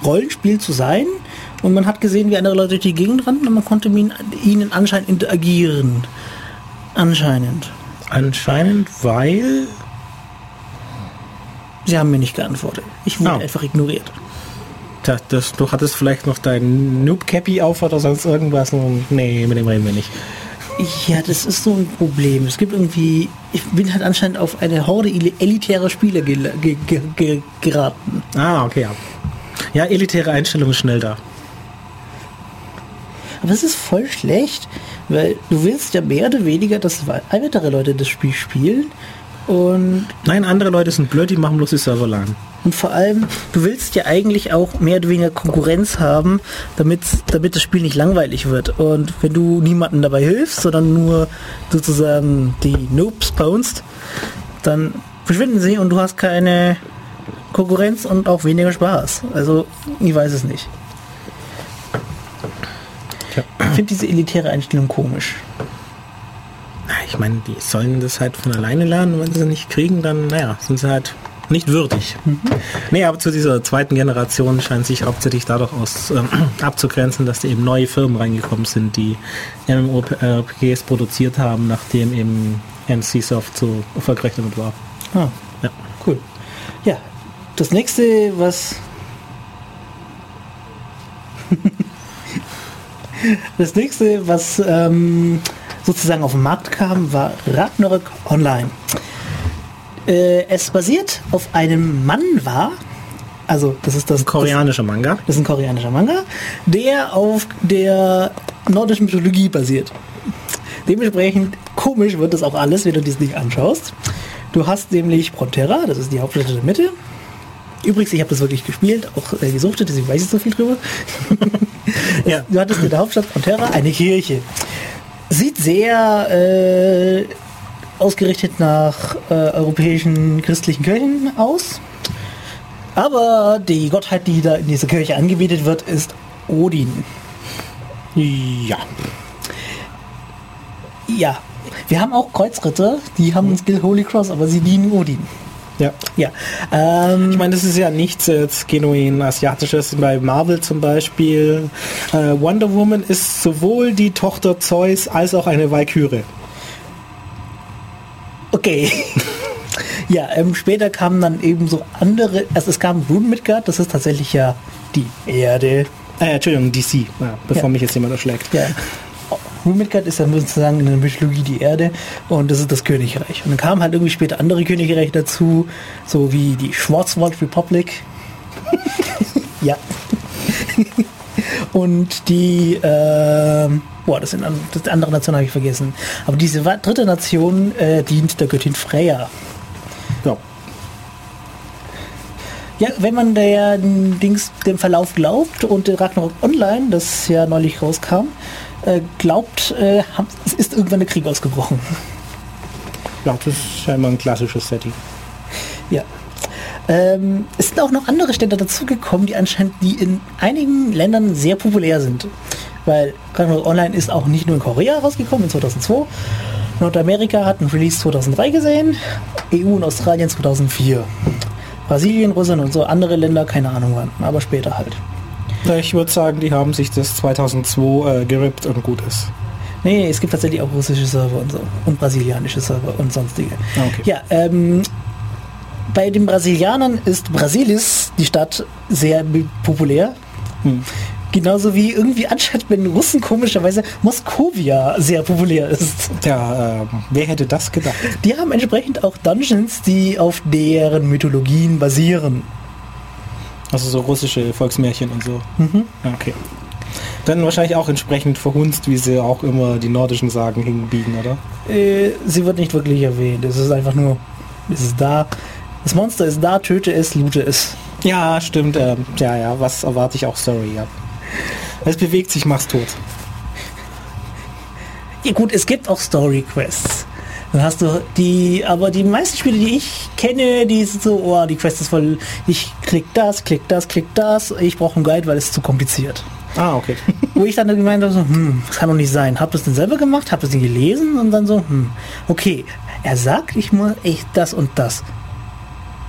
Rollenspiel zu sein. Und man hat gesehen, wie andere Leute durch die Gegend rannten und man konnte mit ihnen anscheinend interagieren. Anscheinend. Anscheinend, weil. Sie haben mir nicht geantwortet. Ich wurde Oh. einfach ignoriert. Das, das, du hattest vielleicht noch dein Noob Cappy auf oder sonst irgendwas. Und nee, mit dem reden wir nicht. Ja, das ist so ein Problem. Es gibt irgendwie, ich bin halt anscheinend auf eine Horde eli- elitärer Spieler ge ge ge geraten. Ah, okay, ja. Ja, elitäre Einstellung ist schnell da. Aber es ist voll schlecht, weil du willst ja mehr oder weniger, dass wei- weitere Leute das Spiel spielen und, Nein, andere Leute sind blöd, die machen bloß die Server lang. und vor allem, du willst ja eigentlich auch mehr oder weniger Konkurrenz haben, damit, damit das Spiel nicht langweilig wird. Und wenn du niemanden dabei hilfst, sondern nur sozusagen die Noobs paunst, dann verschwinden sie und du hast keine Konkurrenz und auch weniger Spaß. Also, ich weiß es nicht. Ich finde diese elitäre Einstellung komisch. Ich meine, die sollen das halt von alleine lernen. und Wenn sie es nicht kriegen, dann, naja, sind sie halt nicht würdig. Nee, aber zu dieser zweiten Generation scheint sich hauptsächlich dadurch aus ähm, *clears throat* abzugrenzen, dass da eben neue Firmen reingekommen sind, die MMORPGs produziert haben, nachdem eben NCSoft so erfolgreich damit war. Ah, Ja. cool. Ja, das nächste, was. *laughs* das nächste, was ähm, sozusagen auf den Markt kam, war Ragnarök Online. Äh, es basiert auf einem Manhwa, also das ist das Koreanischer Manga. das ist ein koreanischer Manga, der auf der nordischen Mythologie basiert. Dementsprechend komisch wird das auch alles, wenn du dieses Ding anschaust. Du hast nämlich Prontera, das ist die Hauptstadt in der Mitte. Übrigens, ich habe das wirklich gespielt, auch äh, gesuchtet, deswegen weiß ich so viel drüber. *laughs* Ja. Du hattest in der Hauptstadt Prontera eine Kirche. Sieht sehr äh, ausgerichtet nach äh, europäischen christlichen Kirchen aus. Aber die Gottheit, die da in dieser Kirche angebetet wird, ist Odin. Ja. Ja. Wir haben auch Kreuzritter, die haben einen Skill Holy Cross, aber sie dienen Odin. Ja. Ja. Ähm, Ich meine, das ist ja nichts jetzt genuin asiatisches. Bei Marvel zum Beispiel. Äh, Wonder Woman ist sowohl die Tochter Zeus als auch eine Valkyrie. okay. *laughs* ja, ähm, später kamen dann eben so andere, also es kam Rune Midgard, das ist tatsächlich ja die Erde. Äh, Entschuldigung, DC, ja, bevor Ja. mich jetzt jemand erschlägt. Ja. Midgard ist ja sozusagen in der Mythologie die Erde und das ist das Königreich. Und dann kamen halt irgendwie später andere Königreiche dazu, so wie die Schwarzwald Republic. *laughs* ja. *laughs* und die, ähm, boah, das sind das andere Nation habe ich vergessen. Aber diese dritte Nation äh, dient der Göttin Freya. Ja. Ja, wenn man der Dings dem Verlauf glaubt und Ragnarok Online, das ja neulich rauskam, äh, glaubt, äh, es ist irgendwann der Krieg ausgebrochen. ja, das ist scheinbar ein klassisches Setting. Ja. Ähm, es sind auch noch andere Städte dazugekommen, die anscheinend die in einigen Ländern sehr populär sind. Weil Ragnarok Online ist auch nicht nur in Korea rausgekommen, in 2002. Nordamerika hat einen Release 2003 gesehen, EU und Australien 2004. Brasilien, Russland und so andere Länder, keine Ahnung wann, aber später halt. Ich würde sagen, die haben sich das 2002 äh, gerippt und gut ist. Nee, es gibt tatsächlich auch russische Server und so. Und brasilianische Server und sonstige. Ah, okay. Ja, ähm, bei den Brasilianern ist Brasilis, die Stadt, sehr populär. Hm. Genauso wie irgendwie anscheinend bei den Russen komischerweise Moskowia sehr populär ist. Ja, ähm, wer hätte das gedacht? Die haben entsprechend auch Dungeons, die auf deren Mythologien basieren. Also so russische Volksmärchen und so. Mhm. Okay. Dann wahrscheinlich auch entsprechend verhunzt, wie sie auch immer die nordischen Sagen hinbiegen, oder? Äh, sie wird nicht wirklich erwähnt. Es ist einfach nur, es ist da. Das Monster ist da, töte es, loote es. Ja, stimmt. Ähm, ja, ja, was erwarte ich auch? Sorry, ja. Es bewegt sich, mach's tot. Ja gut, es gibt auch Story Quests. Dann hast du die, aber die meisten Spiele, die ich kenne, die sind so, oh, die Quest ist voll, ich klick das, klick das, klick das, ich brauche einen Guide, weil es zu kompliziert. Ah, okay. Wo ich dann gemeint habe, so, hm, das kann doch nicht sein. Hab das denn selber gemacht, hab das denn gelesen und dann so, hm, okay, er sagt, ich muss echt das und das.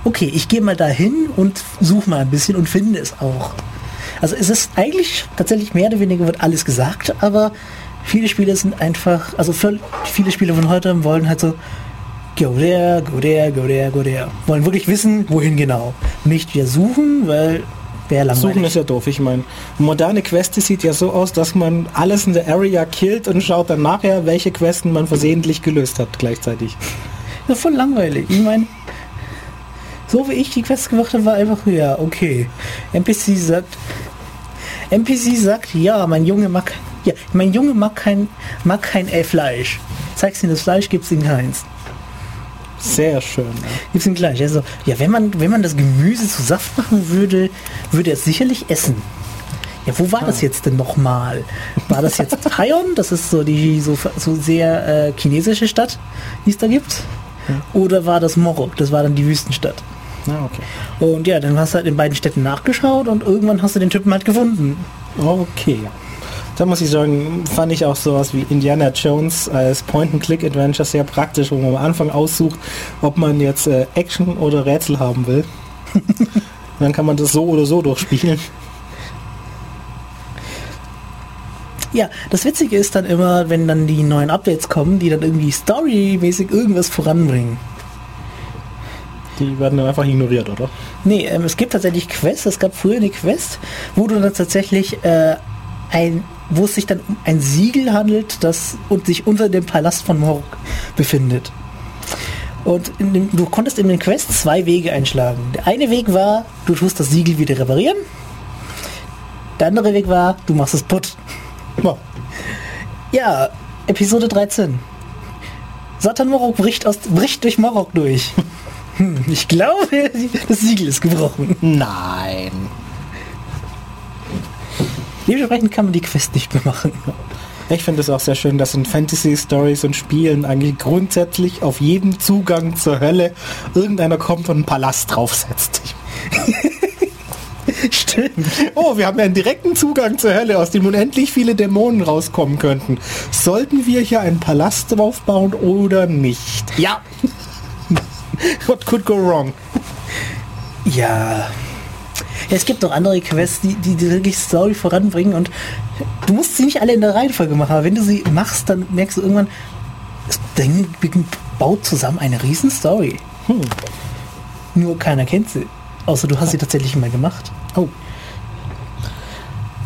Okay, ich gehe mal dahin und suche mal ein bisschen und finde es auch. Also es ist eigentlich tatsächlich mehr oder weniger wird alles gesagt, aber viele Spiele sind einfach, also viele Spiele von heute wollen halt so, go there, go there, go there, go there. Wollen wirklich wissen, wohin genau. Nicht wir suchen, weil wäre langweilig. Suchen ist ja doof. Ich meine, moderne Queste sieht ja so aus, dass man alles in der Area killt und schaut dann nachher, welche Questen man versehentlich gelöst hat gleichzeitig. Ja, voll langweilig. Ich meine, so wie ich die Quest gemacht habe, war einfach, ja, okay. NPC sagt, NPC sagt, ja, mein Junge mag, ja, mein Junge mag kein, mag kein äh, Fleisch. Zeigst ihm das Fleisch, gibt's ihm keins. Sehr schön. Ja. Gibt's ihm gleich. Also, ja, wenn man, wenn man das Gemüse zu Saft machen würde, würde er es sicherlich essen. Ja, wo war ah. das jetzt denn nochmal? War das jetzt *laughs* Haion? Das ist so die so, so sehr äh, chinesische Stadt, die es da gibt. Ja. Oder war das Morok? Das war dann die Wüstenstadt. Ah, okay. Und ja, dann hast du halt in beiden Städten nachgeschaut und irgendwann hast du den Typen halt gefunden. Okay. Da muss ich sagen, fand ich auch sowas wie Indiana Jones als Point-and-Click-Adventure sehr praktisch, wo man am Anfang aussucht, ob man jetzt äh, Action oder Rätsel haben will. *laughs* dann kann man das so oder so durchspielen. Ja, das Witzige ist dann immer, wenn dann die neuen Updates kommen, die dann irgendwie storymäßig irgendwas voranbringen. Die werden dann einfach ignoriert, oder? Nee, ähm, es gibt tatsächlich Quests. Es gab früher eine Quest, wo du dann tatsächlich äh, ein, wo es sich dann um ein Siegel handelt, das und sich unter dem Palast von Morg befindet. Und dem, du konntest in den Quest zwei Wege einschlagen. Der eine Weg war, du tust das Siegel wieder reparieren. Der andere Weg war, du machst es putt. *laughs* Ja, Episode 13. Satan Morok bricht, aus, bricht durch Morok durch. *laughs* Hm, ich glaube, *laughs* das Siegel ist gebrochen. Nein. Dementsprechend kann man die Quest nicht mehr machen. Ich finde es auch sehr schön, dass in Fantasy-Stories und Spielen eigentlich grundsätzlich auf jeden Zugang zur Hölle irgendeiner kommt und einen Palast draufsetzt. *laughs* Stimmt. Oh, wir haben ja einen direkten Zugang zur Hölle, aus dem unendlich viele Dämonen rauskommen könnten. Sollten wir hier einen Palast draufbauen oder nicht? Ja. *laughs* What could go wrong? Ja. Es gibt noch andere Quests, die, die, die wirklich Story voranbringen und du musst sie nicht alle in der Reihenfolge machen, aber wenn du sie machst, dann merkst du irgendwann, das Ding baut zusammen eine riesen Story. Hm. Nur keiner kennt sie. Außer du hast sie tatsächlich mal gemacht. Oh.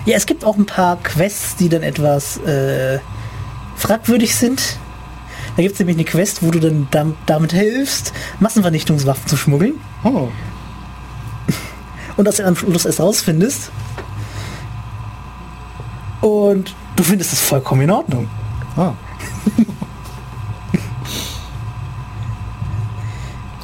Ja, es gibt auch ein paar Quests, die dann etwas äh, fragwürdig sind. Da gibt es nämlich eine Quest, wo du dann damit hilfst, Massenvernichtungswaffen zu schmuggeln. Oh und dass du am Schluss erst rausfindest. Und du findest es vollkommen in Ordnung. Ah. *laughs*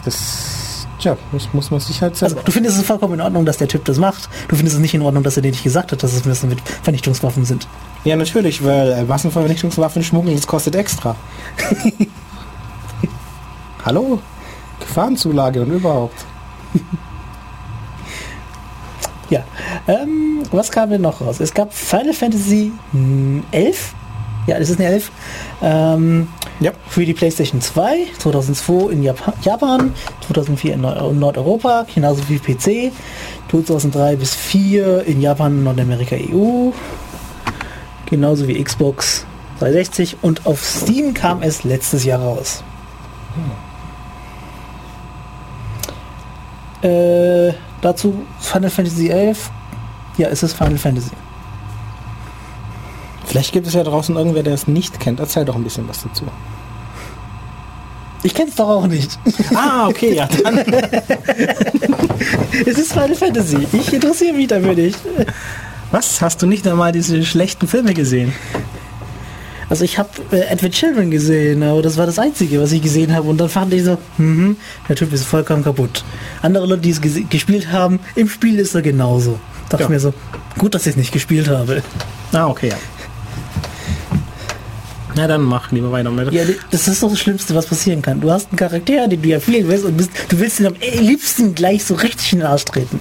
das, tja, das muss man sich halt selber. Also, du findest es vollkommen in Ordnung, dass der Typ das macht. Du findest es nicht in Ordnung, dass er dir nicht gesagt hat, dass es Messer mit Vernichtungswaffen sind. Ja, natürlich, weil äh, Massenvernichtungswaffen schmuggeln, das kostet extra. *laughs* Hallo? Gefahrenzulage und überhaupt. *laughs* Ähm, was kam denn noch raus? Es gab Final Fantasy 11. Ja, das ist eine 11. Ähm, ja. Für die PlayStation 2, 2002 in Japan, Japan 2004 in Nordeuropa, genauso wie PC. 2003 bis 4 in Japan, Nordamerika, EU. Genauso wie Xbox 360. Und auf Steam kam es letztes Jahr raus. Hm. Äh, Dazu Final Fantasy 11. Ja, es ist Final Fantasy. Vielleicht gibt es ja draußen irgendwer, der es nicht kennt. Erzähl doch ein bisschen was dazu. Ich kenne es doch auch nicht. Ah, okay, ja, dann. *laughs* es ist Final Fantasy. Ich interessiere mich dafür nicht. Was? Hast du nicht einmal diese schlechten Filme gesehen? Also ich habe äh, Edward Children gesehen, aber das war das Einzige, was ich gesehen habe. Und dann fand ich so, mhm, der Typ ist vollkommen kaputt. Andere Leute, die es gespielt haben, im Spiel ist er genauso. Dachte ja. mir so, gut, dass ich es nicht gespielt habe. Ah, okay, ja. Na dann mach lieber weiter mit. Ja, das ist doch das Schlimmste, was passieren kann. Du hast einen Charakter, den du ja viel willst und bist, du willst ihn am liebsten gleich so richtig in den Arsch treten.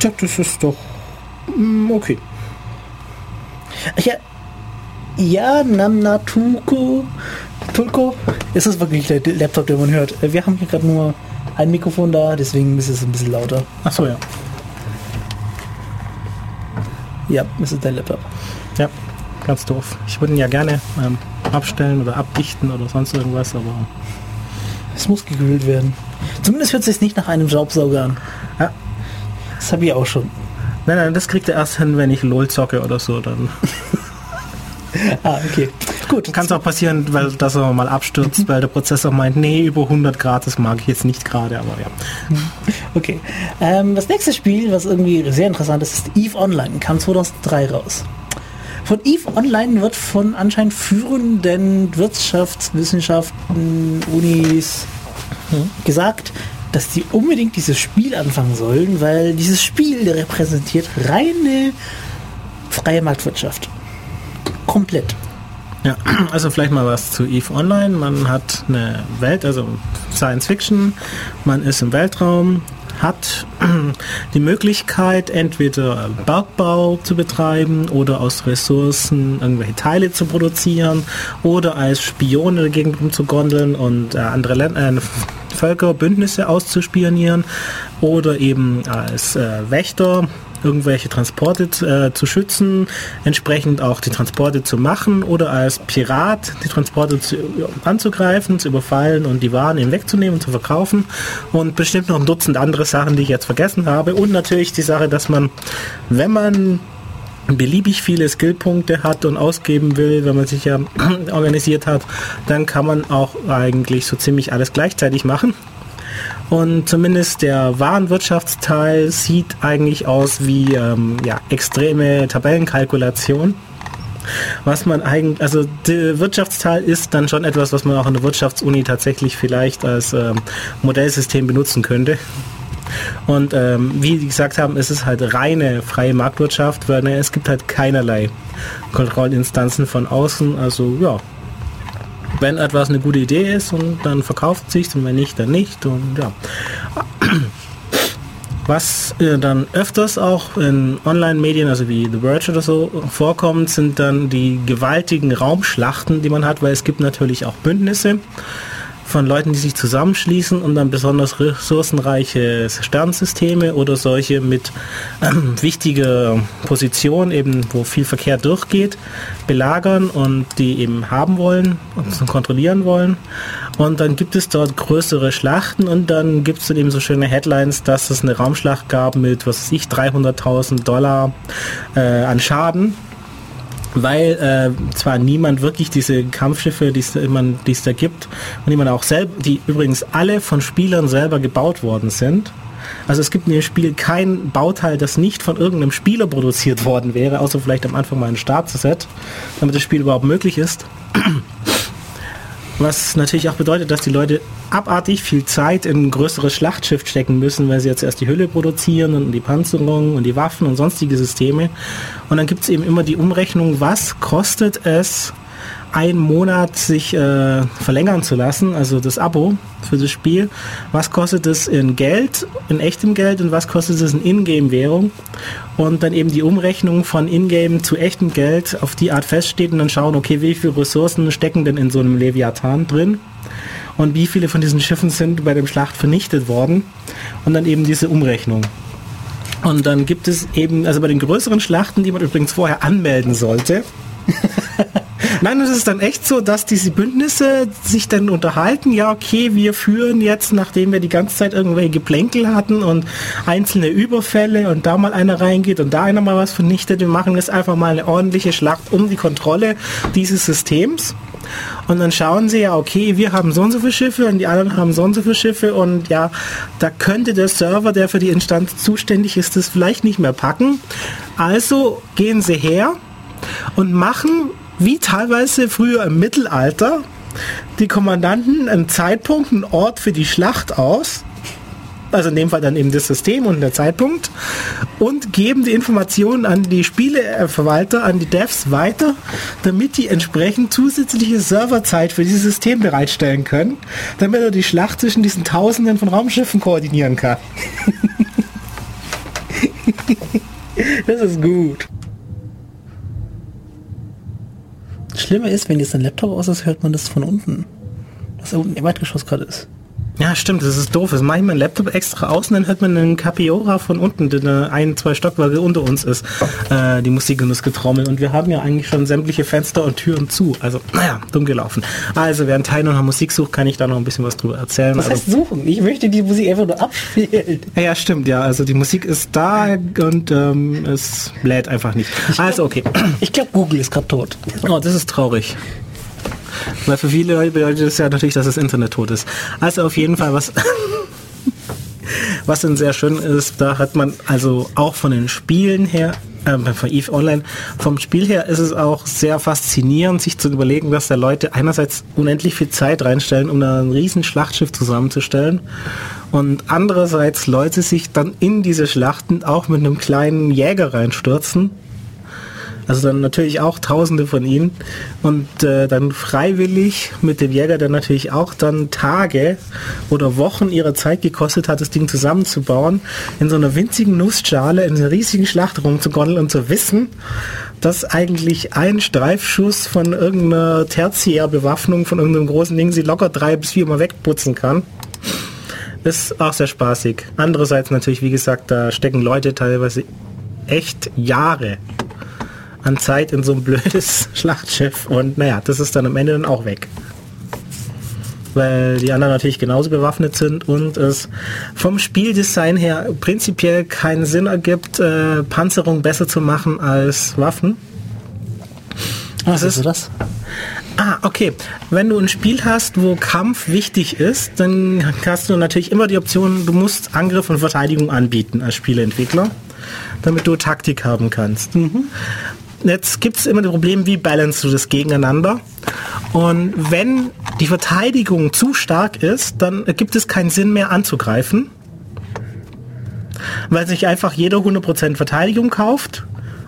Tja, das ist doch mm, okay. Ja, ja, Namnatuko, Tulko, ist das wirklich der Laptop, den man hört? Wir haben hier gerade nur ein Mikrofon da, deswegen ist es ein bisschen lauter. Ach so, ja. Ja, das ist dein Laptop. Ja, ganz doof. Ich würde ihn ja gerne ähm, abstellen oder abdichten oder sonst irgendwas, aber Es muss gekühlt werden. Zumindest hört es sich nicht nach einem Staubsauger an. ja. Das habe ich auch schon. Nein, nein, das kriegt er erst hin, wenn ich LOL zocke oder so. Dann *laughs* *laughs* Ah, okay. Gut. kann es auch passieren, weil dass er mal abstürzt, weil der Prozessor meint, nee, über 100 Grad, das mag ich jetzt nicht gerade, aber ja. Okay. Ähm, das nächste Spiel, was irgendwie sehr interessant ist, ist EVE Online. Kam 2003 raus. Von EVE Online wird von anscheinend führenden Wirtschaftswissenschaften, Unis gesagt, dass die unbedingt dieses Spiel anfangen sollen, weil dieses Spiel repräsentiert reine freie Marktwirtschaft. Komplett. Ja, *clears throat* also vielleicht mal was zu EVE Online. Man hat eine Welt, also Science Fiction, man ist im Weltraum, hat *clears throat* die Möglichkeit, entweder Bergbau zu betreiben oder aus Ressourcen irgendwelche Teile zu produzieren oder als Spion in Gegend rumzugondeln und äh, andere Länder, äh, Völker, Bündnisse auszuspionieren oder eben als äh, Wächter irgendwelche Transporte äh, zu schützen, entsprechend auch die Transporte zu machen oder als Pirat die Transporte zu, anzugreifen, zu überfallen und die Waren eben wegzunehmen zu verkaufen und bestimmt noch ein Dutzend andere Sachen, die ich jetzt vergessen habe und natürlich die Sache, dass man, wenn man beliebig viele Skillpunkte hat und ausgeben will, wenn man sich ja *clears throat* organisiert hat, dann kann man auch eigentlich so ziemlich alles gleichzeitig machen. Und zumindest der Warenwirtschaftsteil sieht eigentlich aus wie ähm, ja, extreme Tabellenkalkulation. Was man eigentlich, also der Wirtschaftsteil ist dann schon etwas, was man auch in der Wirtschaftsuni tatsächlich vielleicht als ähm, Modellsystem benutzen könnte. Und ähm, wie die gesagt haben, es ist halt reine freie Marktwirtschaft, weil ne, es gibt halt keinerlei Kontrollinstanzen von außen. Also ja, wenn etwas eine gute Idee ist und dann verkauft sich und wenn nicht, dann nicht. Und ja. Was äh, dann öfters auch in Online-Medien, also wie The Verge oder so, vorkommt, sind dann die gewaltigen Raumschlachten, die man hat, weil es gibt natürlich auch Bündnisse von Leuten, die sich zusammenschließen und dann besonders ressourcenreiche Sternsysteme oder solche mit ähm, wichtiger Position, eben wo viel Verkehr durchgeht, belagern und die eben haben wollen und kontrollieren wollen. Und dann gibt es dort größere Schlachten und dann gibt es dann eben so schöne Headlines, dass es eine Raumschlacht gab mit, was weiß ich, 300.000 Dollar äh, an Schaden weil äh, zwar niemand wirklich diese Kampfschiffe, die es da gibt, und die man auch selber, die übrigens alle von Spielern selber gebaut worden sind. Also es gibt in dem Spiel kein Bauteil, das nicht von irgendeinem Spieler produziert worden wäre, außer vielleicht am Anfang mal ein Startset, damit das Spiel überhaupt möglich ist. Was natürlich auch bedeutet, dass die Leute abartig viel Zeit in ein größeres Schlachtschiff stecken müssen, weil sie jetzt erst die Hülle produzieren und die Panzerung und die Waffen und sonstige Systeme. Und dann gibt es eben immer die Umrechnung, was kostet es, einen Monat sich äh, verlängern zu lassen, also das Abo für das Spiel. Was kostet es in Geld, in echtem Geld und was kostet es in Ingame-Währung? Und dann eben die Umrechnung von Ingame zu echtem Geld auf die Art feststeht und dann schauen, okay, wie viele Ressourcen stecken denn in so einem Leviathan drin? Und wie viele von diesen Schiffen sind bei dem Schlacht vernichtet worden? Und dann eben diese Umrechnung. Und dann gibt es eben, also bei den größeren Schlachten, die man übrigens vorher anmelden sollte, *laughs* Nein, es ist dann echt so, dass diese Bündnisse sich dann unterhalten, ja okay, wir führen jetzt, nachdem wir die ganze Zeit irgendwelche Geplänkel hatten und einzelne Überfälle und da mal einer reingeht und da einer mal was vernichtet, wir machen jetzt einfach mal eine ordentliche Schlacht um die Kontrolle dieses Systems. Und dann schauen sie ja, okay, wir haben so und so viele Schiffe und die anderen haben so und so viele Schiffe und ja, da könnte der Server, der für die Instanz zuständig ist, das vielleicht nicht mehr packen. Also gehen sie her und machen, wie teilweise früher im Mittelalter, die Kommandanten einen Zeitpunkt, einen Ort für die Schlacht aus also in dem Fall dann eben das System und der Zeitpunkt, und geben die Informationen an die Spieleverwalter, an die Devs weiter, damit die entsprechend zusätzliche Serverzeit für dieses System bereitstellen können, damit er die Schlacht zwischen diesen Tausenden von Raumschiffen koordinieren kann. *laughs* das ist gut. Schlimmer ist, wenn jetzt ein Laptop aus ist, hört man das von unten. Was da unten im Erdgeschoss gerade ist. Ja, stimmt, das ist doof. Das mache ich meinen Laptop extra aus und dann hört man einen Capiora von unten, der ein, zwei Stockwerke unter uns ist, äh, die Musik und das Getrommel. Und wir haben ja eigentlich schon sämtliche Fenster und Türen zu. Also, naja, dumm gelaufen. Also, während Teil noch Musik sucht, kann ich da noch ein bisschen was drüber erzählen. Was also, heißt suchen? Ich möchte die Musik einfach nur abspielen. Ja, stimmt, ja. Also die Musik ist da und ähm, es lädt einfach nicht. Also, okay. Ich glaube, Google ist gerade tot. Oh, das ist traurig. Weil für viele Leute bedeutet das ja natürlich, dass das Internet tot ist. Also auf jeden Fall, was, was dann sehr schön ist, da hat man also auch von den Spielen her, äh, von EVE Online, vom Spiel her ist es auch sehr faszinierend, sich zu überlegen, dass da Leute einerseits unendlich viel Zeit reinstellen, um da ein riesen Schlachtschiff zusammenzustellen und andererseits Leute sich dann in diese Schlachten auch mit einem kleinen Jäger reinstürzen also dann natürlich auch Tausende von ihnen. Und äh, dann freiwillig mit dem Jäger, der natürlich auch dann Tage oder Wochen ihrer Zeit gekostet hat, das Ding zusammenzubauen, in so einer winzigen Nussschale in einer riesigen Schlacht rumzugondeln und zu wissen, dass eigentlich ein Streifschuss von irgendeiner Tertiärbewaffnung von irgendeinem großen Ding sie locker drei bis vier Mal wegputzen kann ist auch sehr spaßig. Andererseits natürlich, wie gesagt, da stecken Leute teilweise echt Jahre an Zeit in so ein blödes *laughs* Schlachtschiff und naja, das ist dann am Ende dann auch weg. Weil die anderen natürlich genauso bewaffnet sind und es vom Spieldesign her prinzipiell keinen Sinn ergibt, äh, Panzerung besser zu machen als Waffen. Was ist das? Ah, okay. Wenn du ein Spiel hast, wo Kampf wichtig ist, dann hast du natürlich immer die Option, du musst Angriff und Verteidigung anbieten als Spieleentwickler, damit du Taktik haben kannst. Mhm. Jetzt gibt es immer das Problem, wie balance du das gegeneinander. Und wenn die Verteidigung zu stark ist, dann gibt es keinen Sinn mehr anzugreifen, weil sich einfach jeder 100% Verteidigung kauft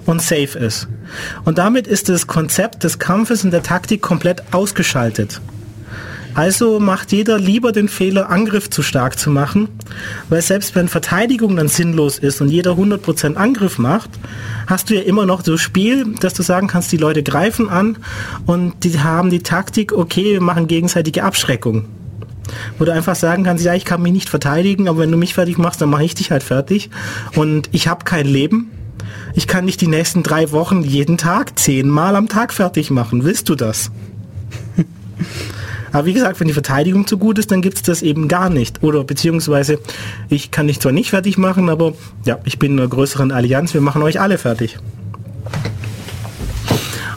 und safe ist. Und damit ist das Konzept des Kampfes und der Taktik komplett ausgeschaltet. Also macht jeder lieber den Fehler, Angriff zu stark zu machen, weil selbst wenn Verteidigung dann sinnlos ist und jeder 100% Angriff macht, hast du ja immer noch so Spiel, dass du sagen kannst, die Leute greifen an und die haben die Taktik, okay, wir machen gegenseitige Abschreckung. Wo du einfach sagen kannst, ja, ich kann mich nicht verteidigen, aber wenn du mich fertig machst, dann mache ich dich halt fertig. Und ich habe kein Leben. Ich kann dich die nächsten drei Wochen jeden Tag zehnmal am Tag fertig machen. Willst du das? *laughs* Aber wie gesagt, wenn die Verteidigung zu gut ist, dann gibt es das eben gar nicht. Oder beziehungsweise, ich kann dich zwar nicht fertig machen, aber ja, ich bin in einer größeren Allianz, wir machen euch alle fertig.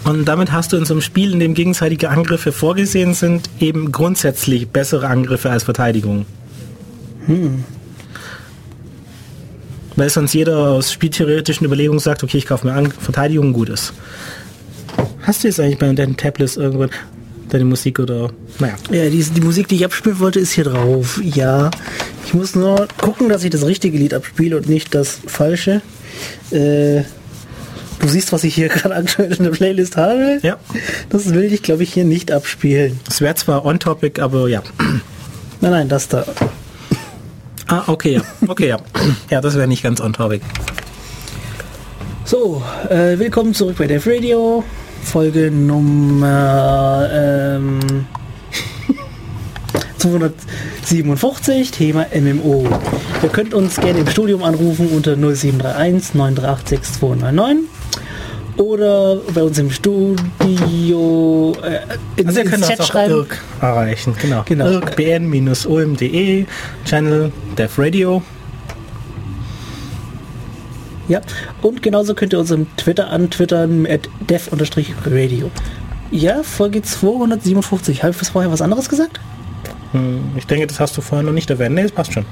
Und damit hast du in so einem Spiel, in dem gegenseitige Angriffe vorgesehen sind, eben grundsätzlich bessere Angriffe als Verteidigung. Hm. Weil sonst jeder aus spieltheoretischen Überlegungen sagt, okay, ich kaufe mir an, Verteidigung gut ist. Hast du jetzt eigentlich bei deinen Tablets irgendwann, deine Musik oder naja. Ja, die, die Musik, die ich abspielen wollte, ist hier drauf. Ja. Ich muss nur gucken, dass ich das richtige Lied abspiele und nicht das falsche. Äh, du siehst, was ich hier *laughs* gerade aktuell in der Playlist habe. Ja. Das will ich, glaube ich, hier nicht abspielen. Es wäre zwar on-topic, aber ja. Nein, nein, das da. Ah, okay, ja. Okay, ja. Ja, das wäre nicht ganz on-topic. So, äh, willkommen zurück bei Dev Radio. Folge Nummer ähm, *laughs* 257, Thema MMO. Ihr könnt uns gerne im Studium anrufen unter 0731 938 6299 oder bei uns im Studio äh, in, also ihr könnt Chat schreiben. Irk erreichen, genau. genau. Irk bn-ulm.de Channel Dev Radio ja, und genauso könnt ihr uns im Twitter antwittern at dev-radio. Ja, Folge 257. Habe ich vorher was anderes gesagt? Hm, ich denke, das hast du vorher noch nicht erwähnt. Nee, das passt schon.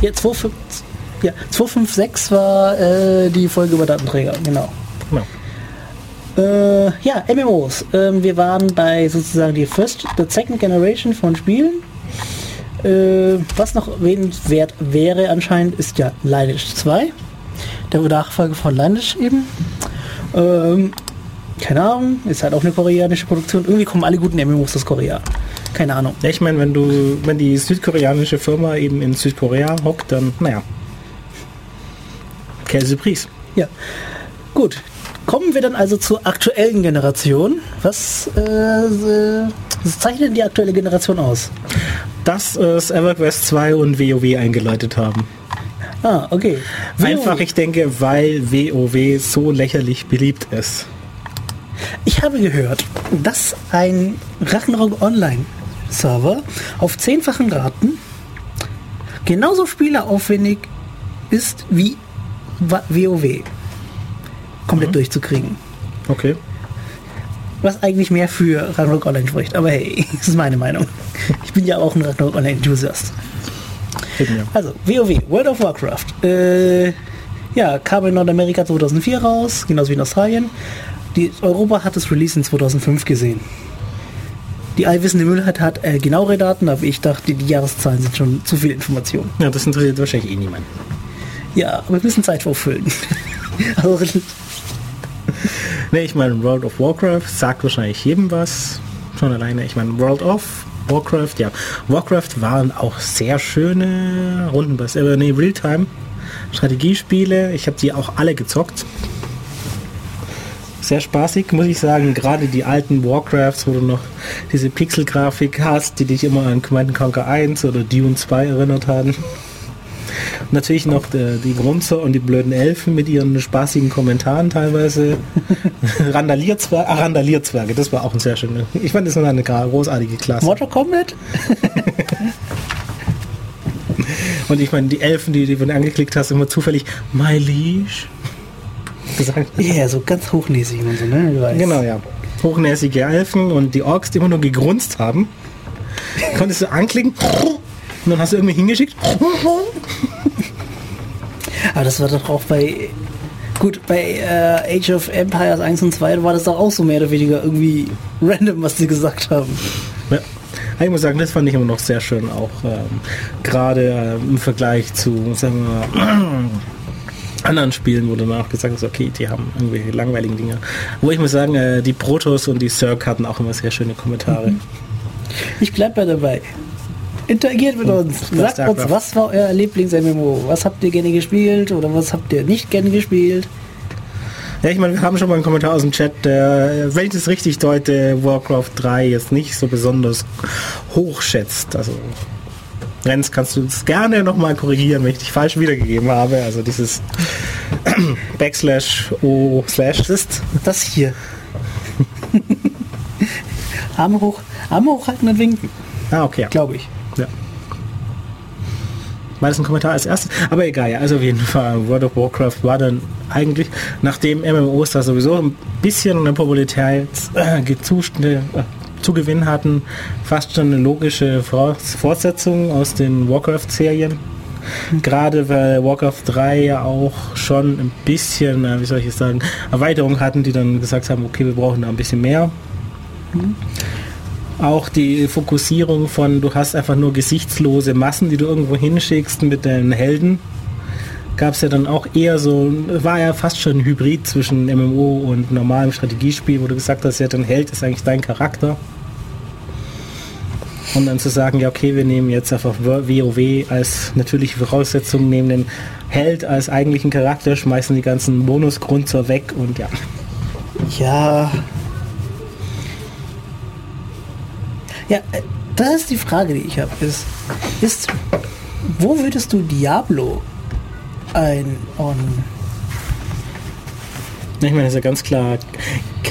Ja, 256, ja, 256 war äh, die Folge über Datenträger, genau. genau. Äh, ja, MMOs. Ähm, wir waren bei sozusagen die First, the Second Generation von Spielen. Äh, was noch erwähnenswert wäre anscheinend, ist ja Lineage 2. Der Nachfolger von Lineage eben. Ähm, keine Ahnung, ist halt auch eine koreanische Produktion. Irgendwie kommen alle guten MMOs aus Korea. Keine Ahnung. Ja, ich meine, wenn du, wenn die südkoreanische Firma eben in Südkorea hockt, dann, naja. Käsepries. Ja. Gut. Kommen wir dann also zur aktuellen Generation. Was, äh, äh, was zeichnet die aktuelle Generation aus? Dass es EverQuest 2 und WoW eingeläutet haben. Ah, okay. Einfach, ich denke, weil WoW so lächerlich beliebt ist. Ich habe gehört, dass ein Ragnarok Online Server auf zehnfachen Raten genauso spieleraufwendig ist wie WoW komplett durchzukriegen. Okay. Was eigentlich mehr für Ragnarok Online spricht. Aber hey, *laughs* das ist meine Meinung. Ich bin ja auch ein Ragnarok Online Enthusiast. Also, WoW, World of Warcraft. Äh, ja, kam in Nordamerika 2004 raus, genauso wie in Australien. Die Europa hat das Release in 2005 gesehen. Die allwissende Müllheit hat äh, genauere Daten, aber ich dachte, die Jahreszahlen sind schon zu viel Information. Ja, das interessiert wahrscheinlich eh niemand. Ja, aber wir müssen Zeit auffüllen. *laughs* also, *laughs* Ne, ich meine, World of Warcraft sagt wahrscheinlich jedem was. Schon alleine. Ich meine, World of Warcraft, ja. Warcraft waren auch sehr schöne Runden, äh, nee, Realtime Strategiespiele. Ich habe die auch alle gezockt. Sehr spaßig, muss ich sagen. Gerade die alten Warcrafts, wo du noch diese Pixel-Grafik hast, die dich immer an Command Conquer 1 oder Dune 2 erinnert haben. Und natürlich noch die, die Grunzer und die blöden Elfen mit ihren spaßigen Kommentaren teilweise. *laughs* Randalierzwerge, ah, Randalierzwerge, das war auch ein sehr schöner. Ich fand das eine großartige Klasse. Mortal Kombat? *laughs* Und ich meine, die Elfen, die, die du angeklickt hast, immer zufällig My Liege gesagt. Ja, so ganz hochnäsig und so, ne? Genau, ja. Hochnäsige Elfen und die Orks, die immer nur gegrunzt haben. Konntest du anklicken und dann hast du irgendwie hingeschickt. *laughs* Aber das war doch auch bei. Gut, bei äh, Age of Empires 1 und 2 war das doch auch so mehr oder weniger irgendwie *laughs* random, was sie gesagt haben. Ja. Ich muss sagen, das fand ich immer noch sehr schön, auch ähm, gerade ähm, im Vergleich zu, sagen wir mal, *clears throat* anderen Spielen, wo danach gesagt hast, okay, die haben irgendwelche langweiligen Dinge. Wo ich muss sagen, äh, die Protoss und die Cirque hatten auch immer sehr schöne Kommentare. Ich bleib bei dabei. Interagiert mit uns. Sagt uns, was war euer Lieblings-MMO? Was habt ihr gerne gespielt oder was habt ihr nicht gerne gespielt? Ja, ich meine, wir haben schon mal einen Kommentar aus dem Chat, der, wenn ich das richtig deute, Warcraft 3 jetzt nicht so besonders hoch schätzt. Also, Renz, kannst du das gerne nochmal korrigieren, wenn ich dich falsch wiedergegeben habe. Also dieses *clears throat* Backslash O slash ist das hier. *laughs* Arme hoch, Arme hochhalten und winken, Ah, okay. Ja. glaube ich. War das ein Kommentar als erstes? Aber egal, ja, also auf jeden Fall, World of Warcraft war dann eigentlich, nachdem MMOs da sowieso ein bisschen eine Popularität äh, äh, zu gewinnen hatten, fast schon eine logische Fortsetzung aus den Warcraft-Serien. Gerade weil Warcraft 3 ja auch schon ein bisschen, äh, wie soll ich es sagen, Erweiterung hatten, die dann gesagt haben, okay, wir brauchen da ein bisschen mehr. Auch die Fokussierung von, du hast einfach nur gesichtslose Massen, die du irgendwo hinschickst mit deinen Helden. Gab es ja dann auch eher so, war ja fast schon ein Hybrid zwischen MMO und normalem Strategiespiel, wo du gesagt hast, ja, dein Held ist eigentlich dein Charakter. Und dann zu sagen, ja, okay, wir nehmen jetzt einfach WoW als natürliche Voraussetzung, nehmen den Held als eigentlichen Charakter, schmeißen die ganzen Bonusgrunzer weg und ja. Ja. Ja, äh, das ist die Frage, die ich habe. Ist, ist, wo würdest du Diablo einordnen? Ich meine, das ist ja ganz klar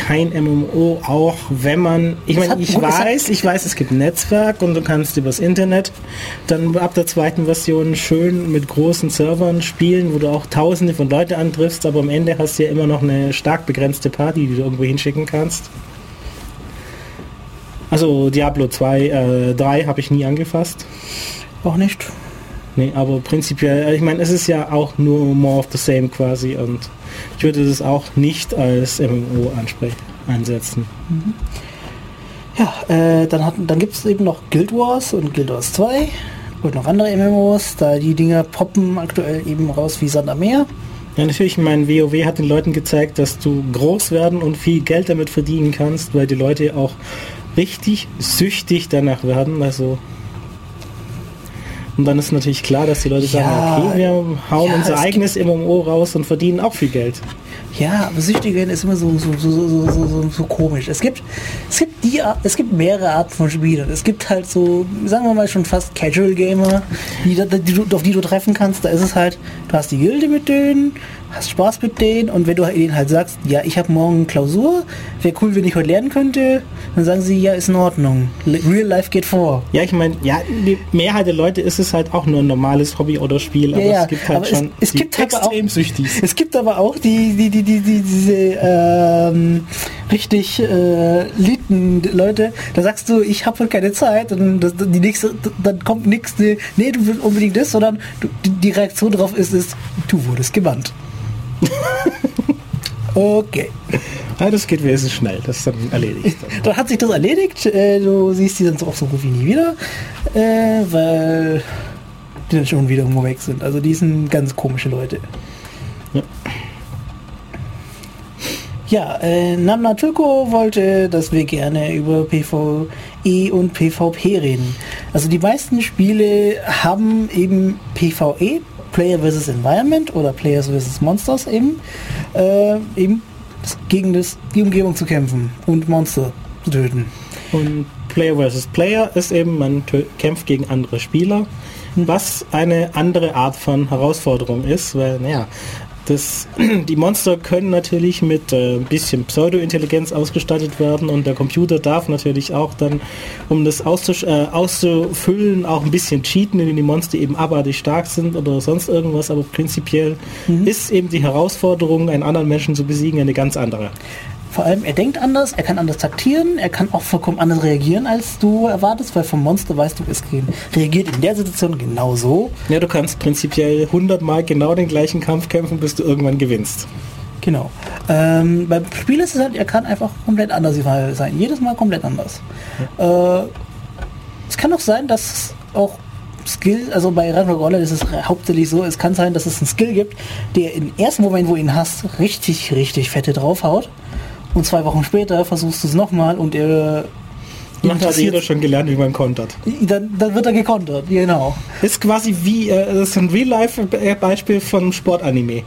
kein MMO, auch wenn man, ich meine, ich weiß, ich weiß, es gibt ein Netzwerk und du kannst übers Internet dann ab der zweiten Version schön mit großen Servern spielen, wo du auch tausende von Leute antriffst, aber am Ende hast du ja immer noch eine stark begrenzte Party, die du irgendwo hinschicken kannst. Also Diablo 2, äh, 3 habe ich nie angefasst. Auch nicht. Nee, aber prinzipiell, ich meine, es ist ja auch nur more of the same quasi und ich würde das auch nicht als MMO einsetzen. Mhm. Ja, äh, dann, dann gibt es eben noch Guild Wars und Guild Wars 2 und noch andere MMOs, da die Dinger poppen aktuell eben raus wie Sand am Meer. Ja, natürlich, mein WoW hat den Leuten gezeigt, dass du groß werden und viel Geld damit verdienen kannst, weil die Leute auch richtig süchtig danach werden. Also und dann ist natürlich klar, dass die Leute ja, sagen, okay, wir hauen ja, unser eigenes MMO raus und verdienen auch viel Geld. Ja, aber süchtig werden ist immer so, so, so, so, so, so, so komisch. Es gibt, es gibt die, es gibt mehrere Arten von Spielern. Es gibt halt so, sagen wir mal schon fast Casual Gamer, die, die, die, auf die du treffen kannst. Da ist es halt, du hast die Gilde mit denen, hast Spaß mit denen und wenn du ihnen halt sagst, ja, ich habe morgen Klausur, wäre cool, wenn ich heute lernen könnte, dann sagen sie, ja, ist in Ordnung. Real Life geht vor. Ja, ich meine, ja, die Mehrheit der Leute ist es halt auch nur ein normales Hobby oder Spiel, aber ja, es gibt halt schon es, es gibt extrem auch, süchtig. Es gibt aber auch die, die, die, die, die diese ähm, richtig äh, litten Leute, da sagst du, ich habe heute keine Zeit und das, die nächste, dann kommt nichts, nee, du willst unbedingt das, sondern du, die Reaktion darauf ist, ist, du wurdest gebannt. *laughs* okay. Ja, das geht wesentlich schnell, das ist dann erledigt. *laughs* Dann, hat sich das erledigt, äh, du siehst die dann auch so gut wie nie wieder, äh, weil die dann schon wieder irgendwo weg sind. Also die sind ganz komische Leute. Ja. Ja, äh, Namna Türko wollte, dass wir gerne über PvE und PvP reden. Also die meisten Spiele haben eben PvE, Player vs. Environment oder Players vs. Monsters eben, äh, eben gegen das, die Umgebung zu kämpfen und Monster zu töten. Und Player vs. Player ist eben, man kämpft gegen andere Spieler, hm. was eine andere Art von Herausforderung ist, weil, naja, das, *clears throat* die Monster können natürlich mit äh, ein bisschen Pseudo-Intelligenz ausgestattet werden und der Computer darf natürlich auch dann, um das äh, auszufüllen, auch ein bisschen cheaten, indem die Monster eben abartig stark sind oder sonst irgendwas, aber prinzipiell mhm. ist eben die Herausforderung, einen anderen Menschen zu besiegen, eine ganz andere. Vor allem, er denkt anders, er kann anders taktieren, er kann auch vollkommen anders reagieren, als du erwartest, weil vom Monster weißt du, es reagiert in der Situation genauso. Ja, du kannst prinzipiell 100 Mal genau den gleichen Kampf kämpfen, bis du irgendwann gewinnst. Genau. Ähm, beim Spiel ist es halt, er kann einfach komplett anders sein. Jedes Mal komplett anders. Ja. Äh, es kann auch sein, dass auch Skill, also bei Ragnarok Online ist es hauptsächlich so, es kann sein, dass es einen Skill gibt, der im ersten Moment, wo ihn hast, richtig, richtig fette draufhaut. Und zwei Wochen später versuchst du es nochmal und er Macht hat jeder schon gelernt, wie man kontert. Dann, dann, wird er gekontert, genau. Ist quasi wie, äh, das ist ein Real-Life-Beispiel von Sportanime.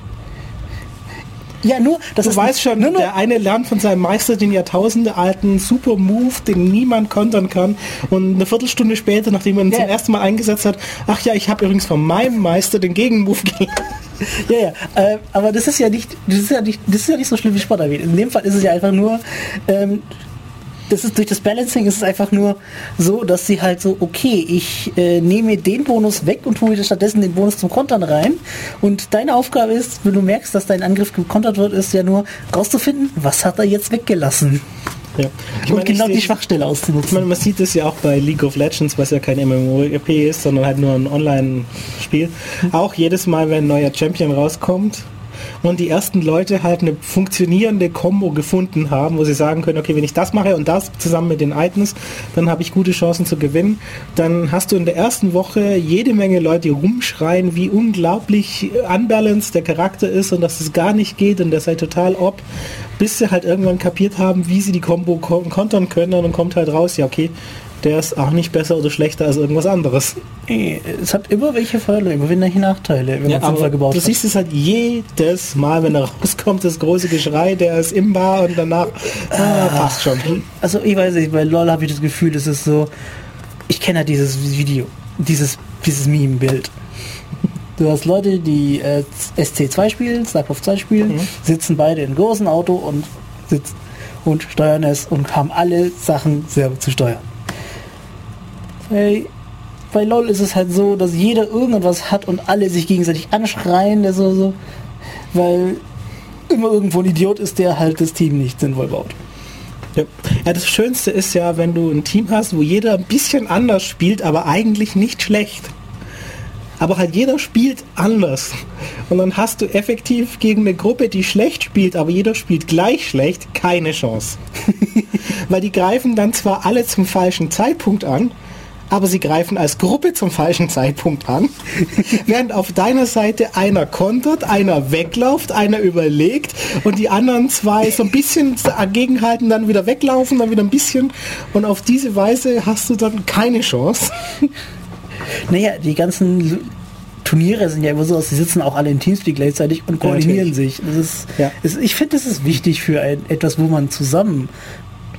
Ja, nur, das du weißt schon, nur, der eine lernt von seinem Meister den Jahrtausende alten Super Move, den niemand kontern kann. Und eine Viertelstunde später, nachdem er ihn ja. zum ersten Mal eingesetzt hat, ach ja, ich habe übrigens von meinem Meister den Gegenmove *laughs* gelernt. Ja, ja, äh, aber das ist ja nicht, das ist ja nicht, das ist ja nicht so schlimm wie Sport In dem Fall ist es ja einfach nur, ähm, das ist durch das Balancing ist es einfach nur so, dass sie halt so, okay, ich äh, nehme den Bonus weg und tue stattdessen den Bonus zum Kontern rein. Und deine Aufgabe ist, wenn du merkst, dass dein Angriff gekontert wird, ist ja nur rauszufinden, was hat er jetzt weggelassen. Ja. Ich und meine, genau die Schwachstelle auszunutzen. Ich meine, man sieht es ja auch bei League of Legends, was ja kein MMORP ist, sondern halt nur ein Online-Spiel. Auch jedes Mal, wenn ein neuer Champion rauskommt, und die ersten Leute halt eine funktionierende Combo gefunden haben, wo sie sagen können, okay, wenn ich das mache und das zusammen mit den Items, dann habe ich gute Chancen zu gewinnen. Dann hast du in der ersten Woche jede Menge Leute, rumschreien, wie unglaublich unbalanced der Charakter ist und dass es gar nicht geht und der sei total ob, bis sie halt irgendwann kapiert haben, wie sie die Combo kontern können und dann kommt halt raus, ja okay, der ist auch nicht besser oder schlechter als irgendwas anderes. Es hat immer welche Vorteile, immer welche Nachteile, wenn ja, man aber gebaut Du hat. siehst es halt jedes Mal, wenn er rauskommt, das große Geschrei, der ist im Bar und danach ah, passt schon. Also ich weiß nicht, bei LOL habe ich das Gefühl, das ist so, ich kenne ja dieses Video, dieses, dieses Meme-Bild. Du hast Leute, die äh, SC2 spielen, StarCraft 2 spielen, mhm. sitzen beide in großen Auto und sitzen und steuern es und haben alle Sachen selber zu steuern. Bei, bei LOL ist es halt so, dass jeder irgendwas hat und alle sich gegenseitig anschreien, der so, so, weil immer irgendwo ein Idiot ist, der halt das Team nicht sinnvoll baut. Ja. ja, das Schönste ist ja, wenn du ein Team hast, wo jeder ein bisschen anders spielt, aber eigentlich nicht schlecht. aber halt jeder spielt anders. Und dann hast du effektiv gegen eine Gruppe, die schlecht spielt, aber jeder spielt gleich schlecht, keine Chance. *laughs* Weil die greifen dann zwar alle zum falschen Zeitpunkt an, aber sie greifen als Gruppe zum falschen Zeitpunkt an, *laughs* während auf deiner Seite einer kontert, einer weglauft, einer überlegt und die anderen zwei so ein bisschen dagegenhalten, dann wieder weglaufen, dann wieder ein bisschen und auf diese Weise hast du dann keine Chance. *laughs* Naja, die ganzen Turniere sind ja immer so, sie sitzen auch alle in Teamspeak gleichzeitig und koordinieren ja, sich. Das ist, ja. ist ich finde, das ist wichtig für ein, etwas, wo man zusammen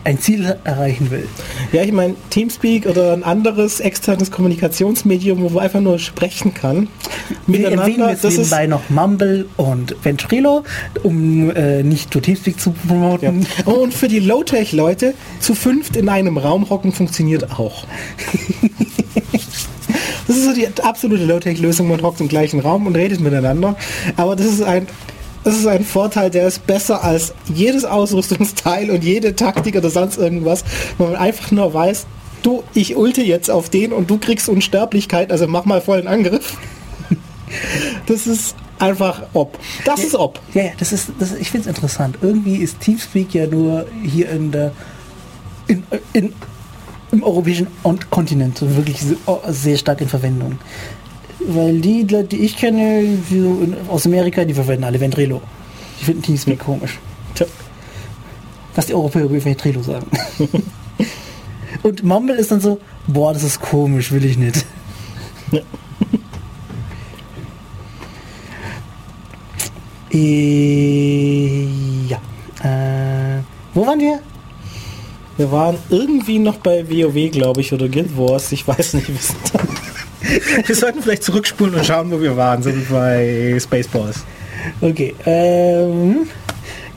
ein Ziel erreichen will. Ja, ich meine, Teamspeak oder ein anderes externes Kommunikationsmedium, wo man einfach nur sprechen kann. Wir erwähnen jetzt das nebenbei noch Mumble und Ventrilo, um äh, nicht nur Teamspeak zu promoten. Ja. Und für die Low-Tech-Leute, zu fünft in einem Raum hocken funktioniert auch. *laughs* Das ist so die absolute Low-Tech-Lösung. Man hockt im gleichen Raum und redet miteinander. Aber das ist ein das ist ein Vorteil, der ist besser als jedes Ausrüstungsteil und jede Taktik oder sonst irgendwas, wo man einfach nur weiß, du, ich ulte jetzt auf den und du kriegst Unsterblichkeit, also mach mal vollen Angriff. *laughs* Das ist einfach ob. Das ja, ist ob. Ja, ja, das ist, das, ich finde es interessant. Irgendwie ist Teamspeak ja nur hier in der in, in, im europäischen Kontinent wirklich sehr stark in Verwendung. Weil die Leute, die ich kenne, die aus Amerika, die verwenden alle Ventrilo. Die finden Teamspeak komisch. Tja. Was die Europäer über Ventrilo sagen. *laughs* Und Mumble ist dann so, boah, das ist komisch, will ich nicht. Ja. *laughs* äh, ja. Äh, wo waren wir? Wir waren irgendwie noch bei WoW, glaube ich, oder Guild Wars. Ich weiß nicht, wie es *laughs* wir sollten vielleicht zurückspulen und schauen, wo wir waren, so wie bei Spaceballs. Okay, ähm,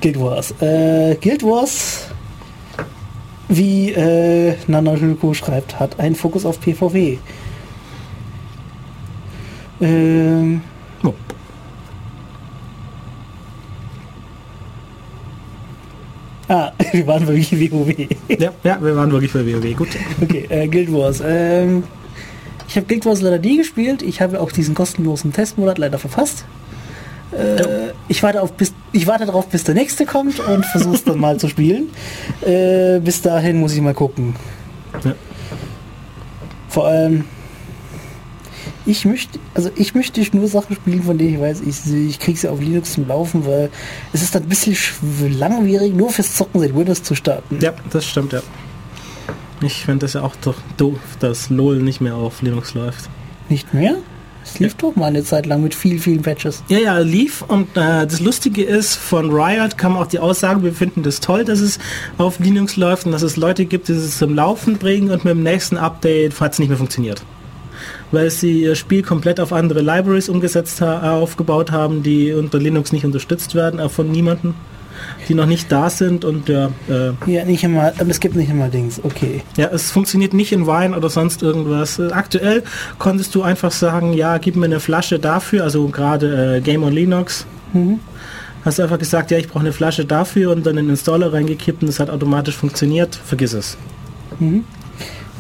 Guild Wars. Äh, Guild Wars, wie äh, Nanajulko schreibt, hat einen Fokus auf PvW. Ähm, oh. Ah, *laughs* wir waren wirklich WoW. Ja, ja, wir waren wirklich bei WoW. Gut. Okay, äh, Guild Wars. Ähm, ich habe Guild Wars leider nie gespielt. Ich habe auch diesen kostenlosen Testmonat leider verpasst. Äh, ich, warte auf, bis, ich warte darauf, bis der nächste kommt und versuche es dann mal zu spielen. Äh, bis dahin muss ich mal gucken. Ja. Vor allem, ich möchte, also ich möchte nur Sachen spielen, von denen ich weiß, ich, ich kriege sie auf Linux zum Laufen, weil es ist dann ein bisschen langwierig, nur fürs Zocken seit Windows zu starten. Ja, das stimmt, ja. Ich finde das ja auch doch doof, dass LOL nicht mehr auf Linux läuft. Nicht mehr? Es lief ja. doch mal eine Zeit lang mit vielen, vielen Patches. Ja, ja, lief und äh, das Lustige ist, von Riot kam auch die Aussage, wir finden das toll, dass es auf Linux läuft und dass es Leute gibt, die es zum Laufen bringen und mit dem nächsten Update hat es nicht mehr funktioniert. Weil sie ihr Spiel komplett auf andere Libraries umgesetzt ha aufgebaut haben, die unter Linux nicht unterstützt werden, auch von niemandem die noch nicht da sind und ja. Äh, ja, nicht immer, aber es gibt nicht immer Dings, okay. Ja, es funktioniert nicht in Wein oder sonst irgendwas. Aktuell konntest du einfach sagen, ja, gib mir eine Flasche dafür, also gerade äh, Game on Linux. Mhm. Hast du einfach gesagt, ja, ich brauche eine Flasche dafür und dann in den Installer reingekippt und es hat automatisch funktioniert. Vergiss es. Mhm.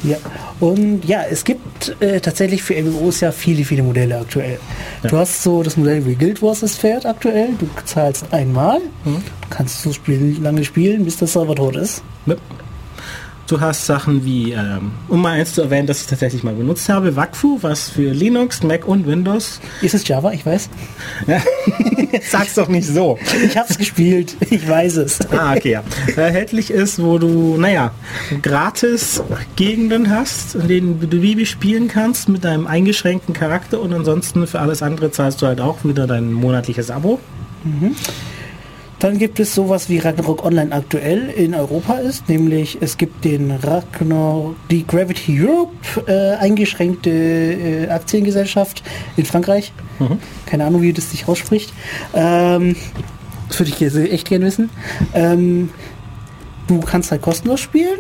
Ja, und ja, es gibt äh, tatsächlich für MMOs ja viele, viele Modelle aktuell. Ja. Du hast so das Modell wie Guild Wars ist fährt aktuell. Du zahlst einmal, mhm. kannst du Spiel lange spielen, bis der Server tot ist. Ja. Du hast Sachen wie, ähm, um mal eins zu erwähnen, das ich tatsächlich mal benutzt habe, Wakfu, was für Linux, Mac und Windows. Ist es Java? Ich weiß. Ja. *laughs* Sag's doch nicht so. Ich hab's gespielt, ich weiß es. Ah, okay, ja. Erhältlich ist, wo du, naja, gratis Gegenden hast, in denen du Bibi spielen kannst mit deinem eingeschränkten Charakter und ansonsten für alles andere zahlst du halt auch wieder dein monatliches Abo. Mhm. Dann gibt es sowas wie Ragnarok Online aktuell in Europa ist, nämlich es gibt den Ragnarok, die Gravity Europe äh, eingeschränkte äh, Aktiengesellschaft in Frankreich. Mhm. Keine Ahnung, wie das sich ausspricht. Ähm, das würde ich echt gerne wissen. Ähm, du kannst halt kostenlos spielen.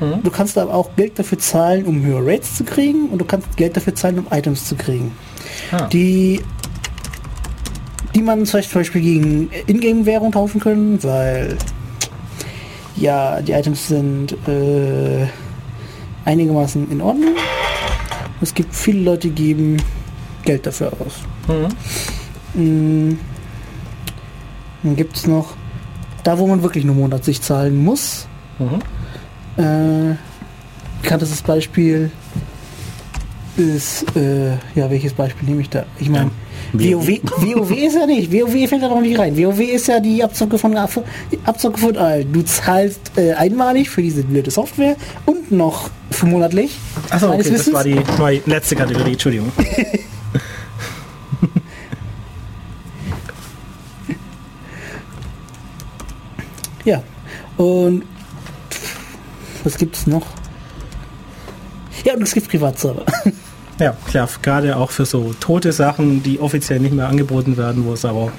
Mhm. Du kannst aber auch Geld dafür zahlen, um höhere Rates zu kriegen und du kannst Geld dafür zahlen, um Items zu kriegen. Ah. Die die man zum Beispiel gegen Ingame-Währung tauschen können, weil ja, die Items sind äh, einigermaßen in Ordnung. Es gibt viele Leute, die geben Geld dafür aus. Mhm. Mm. Dann gibt es noch da, wo man wirklich nur monatlich zahlen muss. Mhm. Äh, bekanntes Beispiel ist, äh, ja, welches Beispiel nehme ich da? Ich meine, ja. WoW, WoW ist ja nicht, WoW fällt da noch nicht rein. WoW ist ja die Abzocke von, Abzocke von allen. Du zahlst äh, einmalig für diese blöde Software und noch für monatlich. Achso, okay, das war die, war die letzte Kategorie, Entschuldigung. *laughs* ja, und was gibt es noch? Ja, und es gibt Privatserver. *laughs* Ja, klar, gerade auch für so tote Sachen, die offiziell nicht mehr angeboten werden, wo es aber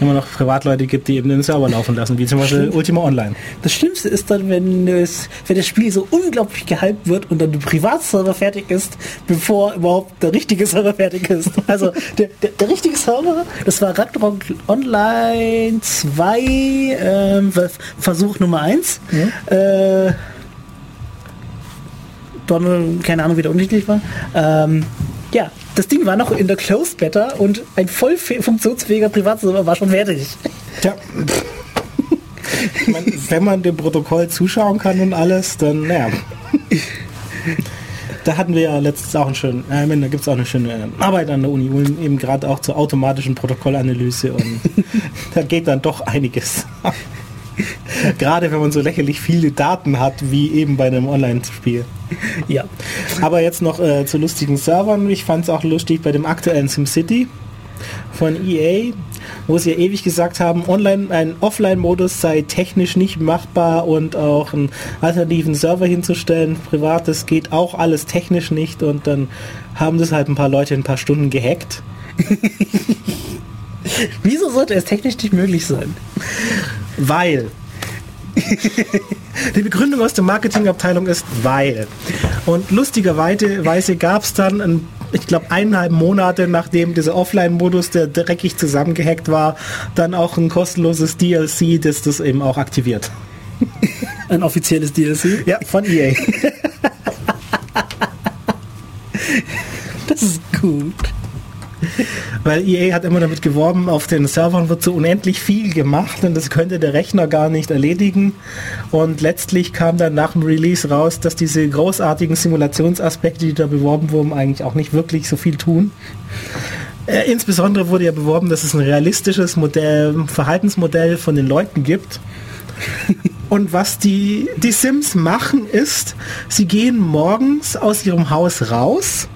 immer noch Privatleute gibt, die eben den Server laufen lassen, wie zum Beispiel Stimmt. Ultima Online. Das Schlimmste ist dann, wenn, es, wenn das Spiel so unglaublich gehypt wird und dann der Privatserver fertig ist, bevor überhaupt der richtige Server fertig ist. Also der, der, der richtige Server, das war Ragnarok Online 2, ähm, Versuch Nummer 1. Ja. Äh, Donald, keine Ahnung, wie der unterschiedlich war. Ähm, ja, das Ding war noch in der Closed Beta und ein voll funktionsfähiger Privatserver war schon fertig. Tja. meine, wenn man dem Protokoll zuschauen kann und alles, dann, naja. Da hatten wir ja letztens auch einen schönen, äh, da gibt es auch eine schöne Arbeit an der Uni, eben gerade auch zur automatischen Protokollanalyse und *laughs* da geht dann doch einiges. *laughs* Gerade wenn man so lächerlich viele Daten hat, wie eben bei einem Online-Spiel. Ja. Aber jetzt noch äh, zu lustigen Servern. Ich fand es auch lustig bei dem aktuellen SimCity von EA, wo sie ja ewig gesagt haben, online ein Offline-Modus sei technisch nicht machbar und auch einen alternativen Server hinzustellen, privat, das geht auch alles technisch nicht und dann haben das halt ein paar Leute in ein paar Stunden gehackt. *laughs* *laughs* Wieso sollte es technisch nicht möglich sein? Weil. *laughs* Die Begründung aus der Marketingabteilung ist weil. Und lustigerweise gab es dann, ein, ich glaube, eineinhalb Monate nachdem dieser Offline-Modus, der dreckig zusammengehackt war, dann auch ein kostenloses DLC, das das eben auch aktiviert. *laughs* Ein offizielles DLC? Ja, von EA. Das ist gut. *laughs* Weil EA hat immer damit geworben, auf den Servern wird so unendlich viel gemacht und das könnte der Rechner gar nicht erledigen. Und letztlich kam dann nach dem Release raus, dass diese großartigen Simulationsaspekte, die da beworben wurden, eigentlich auch nicht wirklich so viel tun. Äh, insbesondere wurde ja beworben, dass es ein realistisches Modell, Verhaltensmodell von den Leuten gibt. *laughs* Und was die, die Sims machen ist, sie gehen morgens aus ihrem Haus raus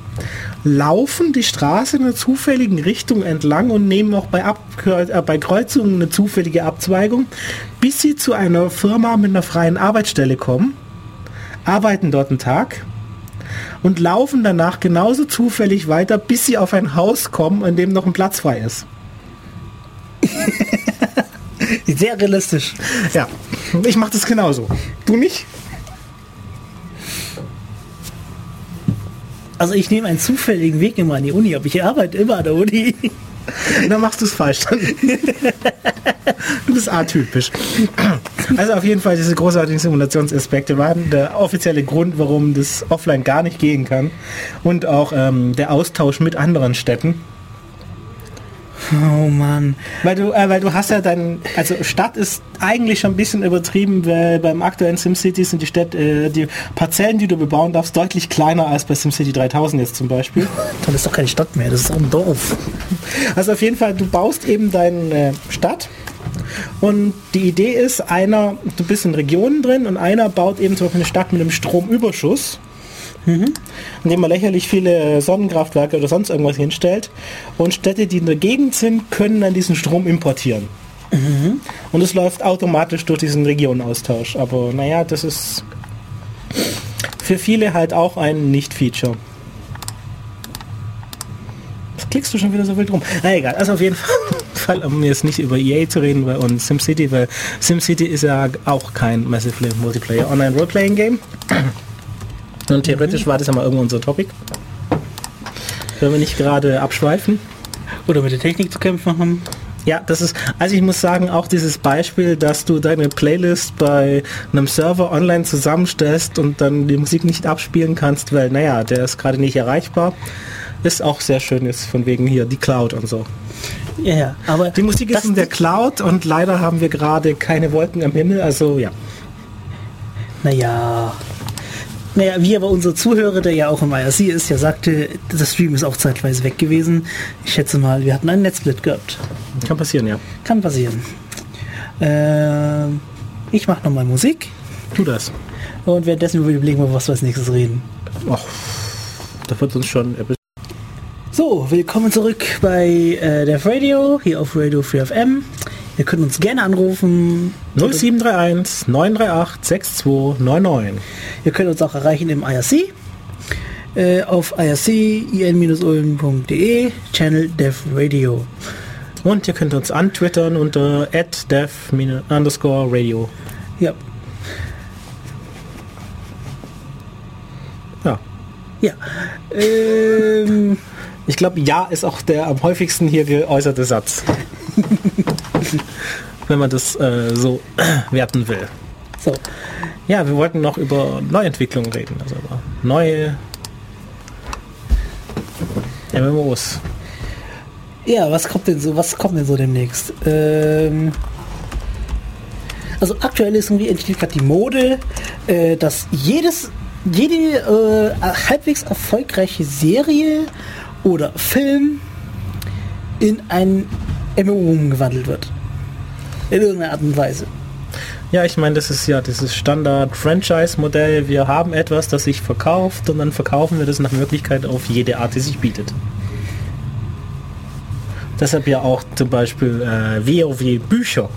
laufen die Straße in einer zufälligen Richtung entlang und nehmen auch bei, äh, bei Kreuzungen eine zufällige Abzweigung, bis sie zu einer Firma mit einer freien Arbeitsstelle kommen, arbeiten dort einen Tag und laufen danach genauso zufällig weiter, bis sie auf ein Haus kommen, in dem noch ein Platz frei ist. *laughs* Sehr realistisch. Ja, ich mache das genauso. Du nicht? Also ich nehme einen zufälligen Weg immer an die Uni, aber ich arbeite immer an der Uni. Dann machst *laughs* du es falsch. du bist atypisch. Also auf jeden Fall diese großartigen Simulationsaspekte waren der offizielle Grund, warum das offline gar nicht gehen kann. Und auch ähm, der Austausch mit anderen Städten. Oh Mann. Weil du, äh, weil du hast ja dann, also Stadt ist eigentlich schon ein bisschen übertrieben, weil beim aktuellen SimCity sind die Städte, äh, die Parzellen, die du bebauen darfst, deutlich kleiner als bei SimCity 3000 jetzt zum Beispiel. *laughs* Dann ist doch keine Stadt mehr, das ist auch ein Dorf. Also auf jeden Fall, du baust eben deine Stadt und die Idee ist, einer, du bist in Regionen drin und einer baut eben zum Beispiel eine Stadt mit einem Stromüberschuss mhm. indem man lächerlich viele Sonnenkraftwerke oder sonst irgendwas hinstellt. Und Städte, die in der Gegend sind, können dann diesen Strom importieren. Mhm. Und es läuft automatisch durch diesen Regionenaustausch. Aber naja, das ist für viele halt auch ein Nicht-Feature. Was klickst du schon wieder so wild rum? Na egal, also auf jeden *laughs* Fall, um jetzt nicht über EA zu reden weil, und SimCity, weil SimCity ist ja auch kein Massively Multiplayer Online Roleplaying Game. Und theoretisch war das ja mal irgendwo unser Topic. Wenn wir nicht gerade abschweifen. Oder mit der Technik zu kämpfen haben. Ja, das ist, also ich muss sagen, auch dieses Beispiel, dass du deine Playlist bei einem Server online zusammenstellst und dann die Musik nicht abspielen kannst, weil, naja, der ist gerade nicht erreichbar. ist auch sehr schön ist, von wegen hier die Cloud und so. Ja, ja, aber Die Musik ist in der Cloud und leider haben wir gerade keine Wolken am Himmel, also ja. Naja. Naja, wie aber unser Zuhörer, der ja auch im IRC ist, ja sagte, der Stream ist auch zeitweise weg gewesen. Ich schätze mal, wir hatten einen Netzsplit gehabt. Kann passieren, ja. Kann passieren. Ähm, ich mache nochmal Musik Tu das. und währenddessen überlegen wir, was wir als nächstes reden. Och, da wird uns schon So, willkommen zurück bei äh, Def Radio, hier auf Radio 4 FM. Ihr könnt uns gerne anrufen. 0731 938 6299. Ihr könnt uns auch erreichen im IRC. Äh, auf irc-ulm.de, Channel Def Radio. Und ihr könnt uns antwittern unter dev underscore radio. Ja, Ja. ja. Ähm, Ich glaube, ja ist auch der am häufigsten hier geäußerte Satz. *laughs* *laughs* Wenn man das äh, so *clears throat* werten will. so, Ja, wir wollten noch über Neuentwicklungen reden, also über neue MMOs. ja, was kommt denn so, was kommt denn so demnächst? Ähm, also aktuell ist irgendwie entsteht gerade die Mode, äh, dass jedes, jede äh, halbwegs erfolgreiche Serie oder Film in ein MMO umgewandelt wird. In irgendeiner Art und Weise. Ja, ich meine, das ist ja dieses Standard-Franchise-Modell. Wir haben etwas, das sich verkauft und dann verkaufen wir das nach Möglichkeit auf jede Art, die sich bietet. Deshalb ja auch zum Beispiel äh, WoW-Bücher.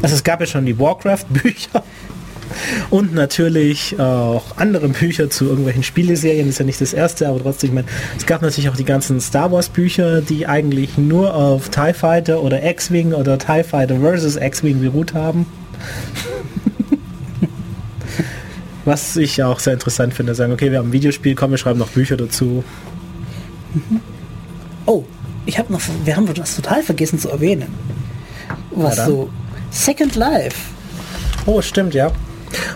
Also es gab ja schon die Warcraft-Bücher und natürlich auch andere Bücher zu irgendwelchen Spieleserien. Das ist ja nicht das erste, aber trotzdem, ich meine, es gab natürlich auch die ganzen Star Wars-Bücher, die eigentlich nur auf TIE Fighter oder X-Wing oder TIE Fighter versus X-Wing beruht haben. *laughs* Was ich auch sehr interessant finde, sagen, okay, wir haben ein Videospiel, komm, wir schreiben noch Bücher dazu. Oh, ich habe noch, wir haben das total vergessen zu erwähnen. Was dann? so Second Life. Oh, stimmt, ja.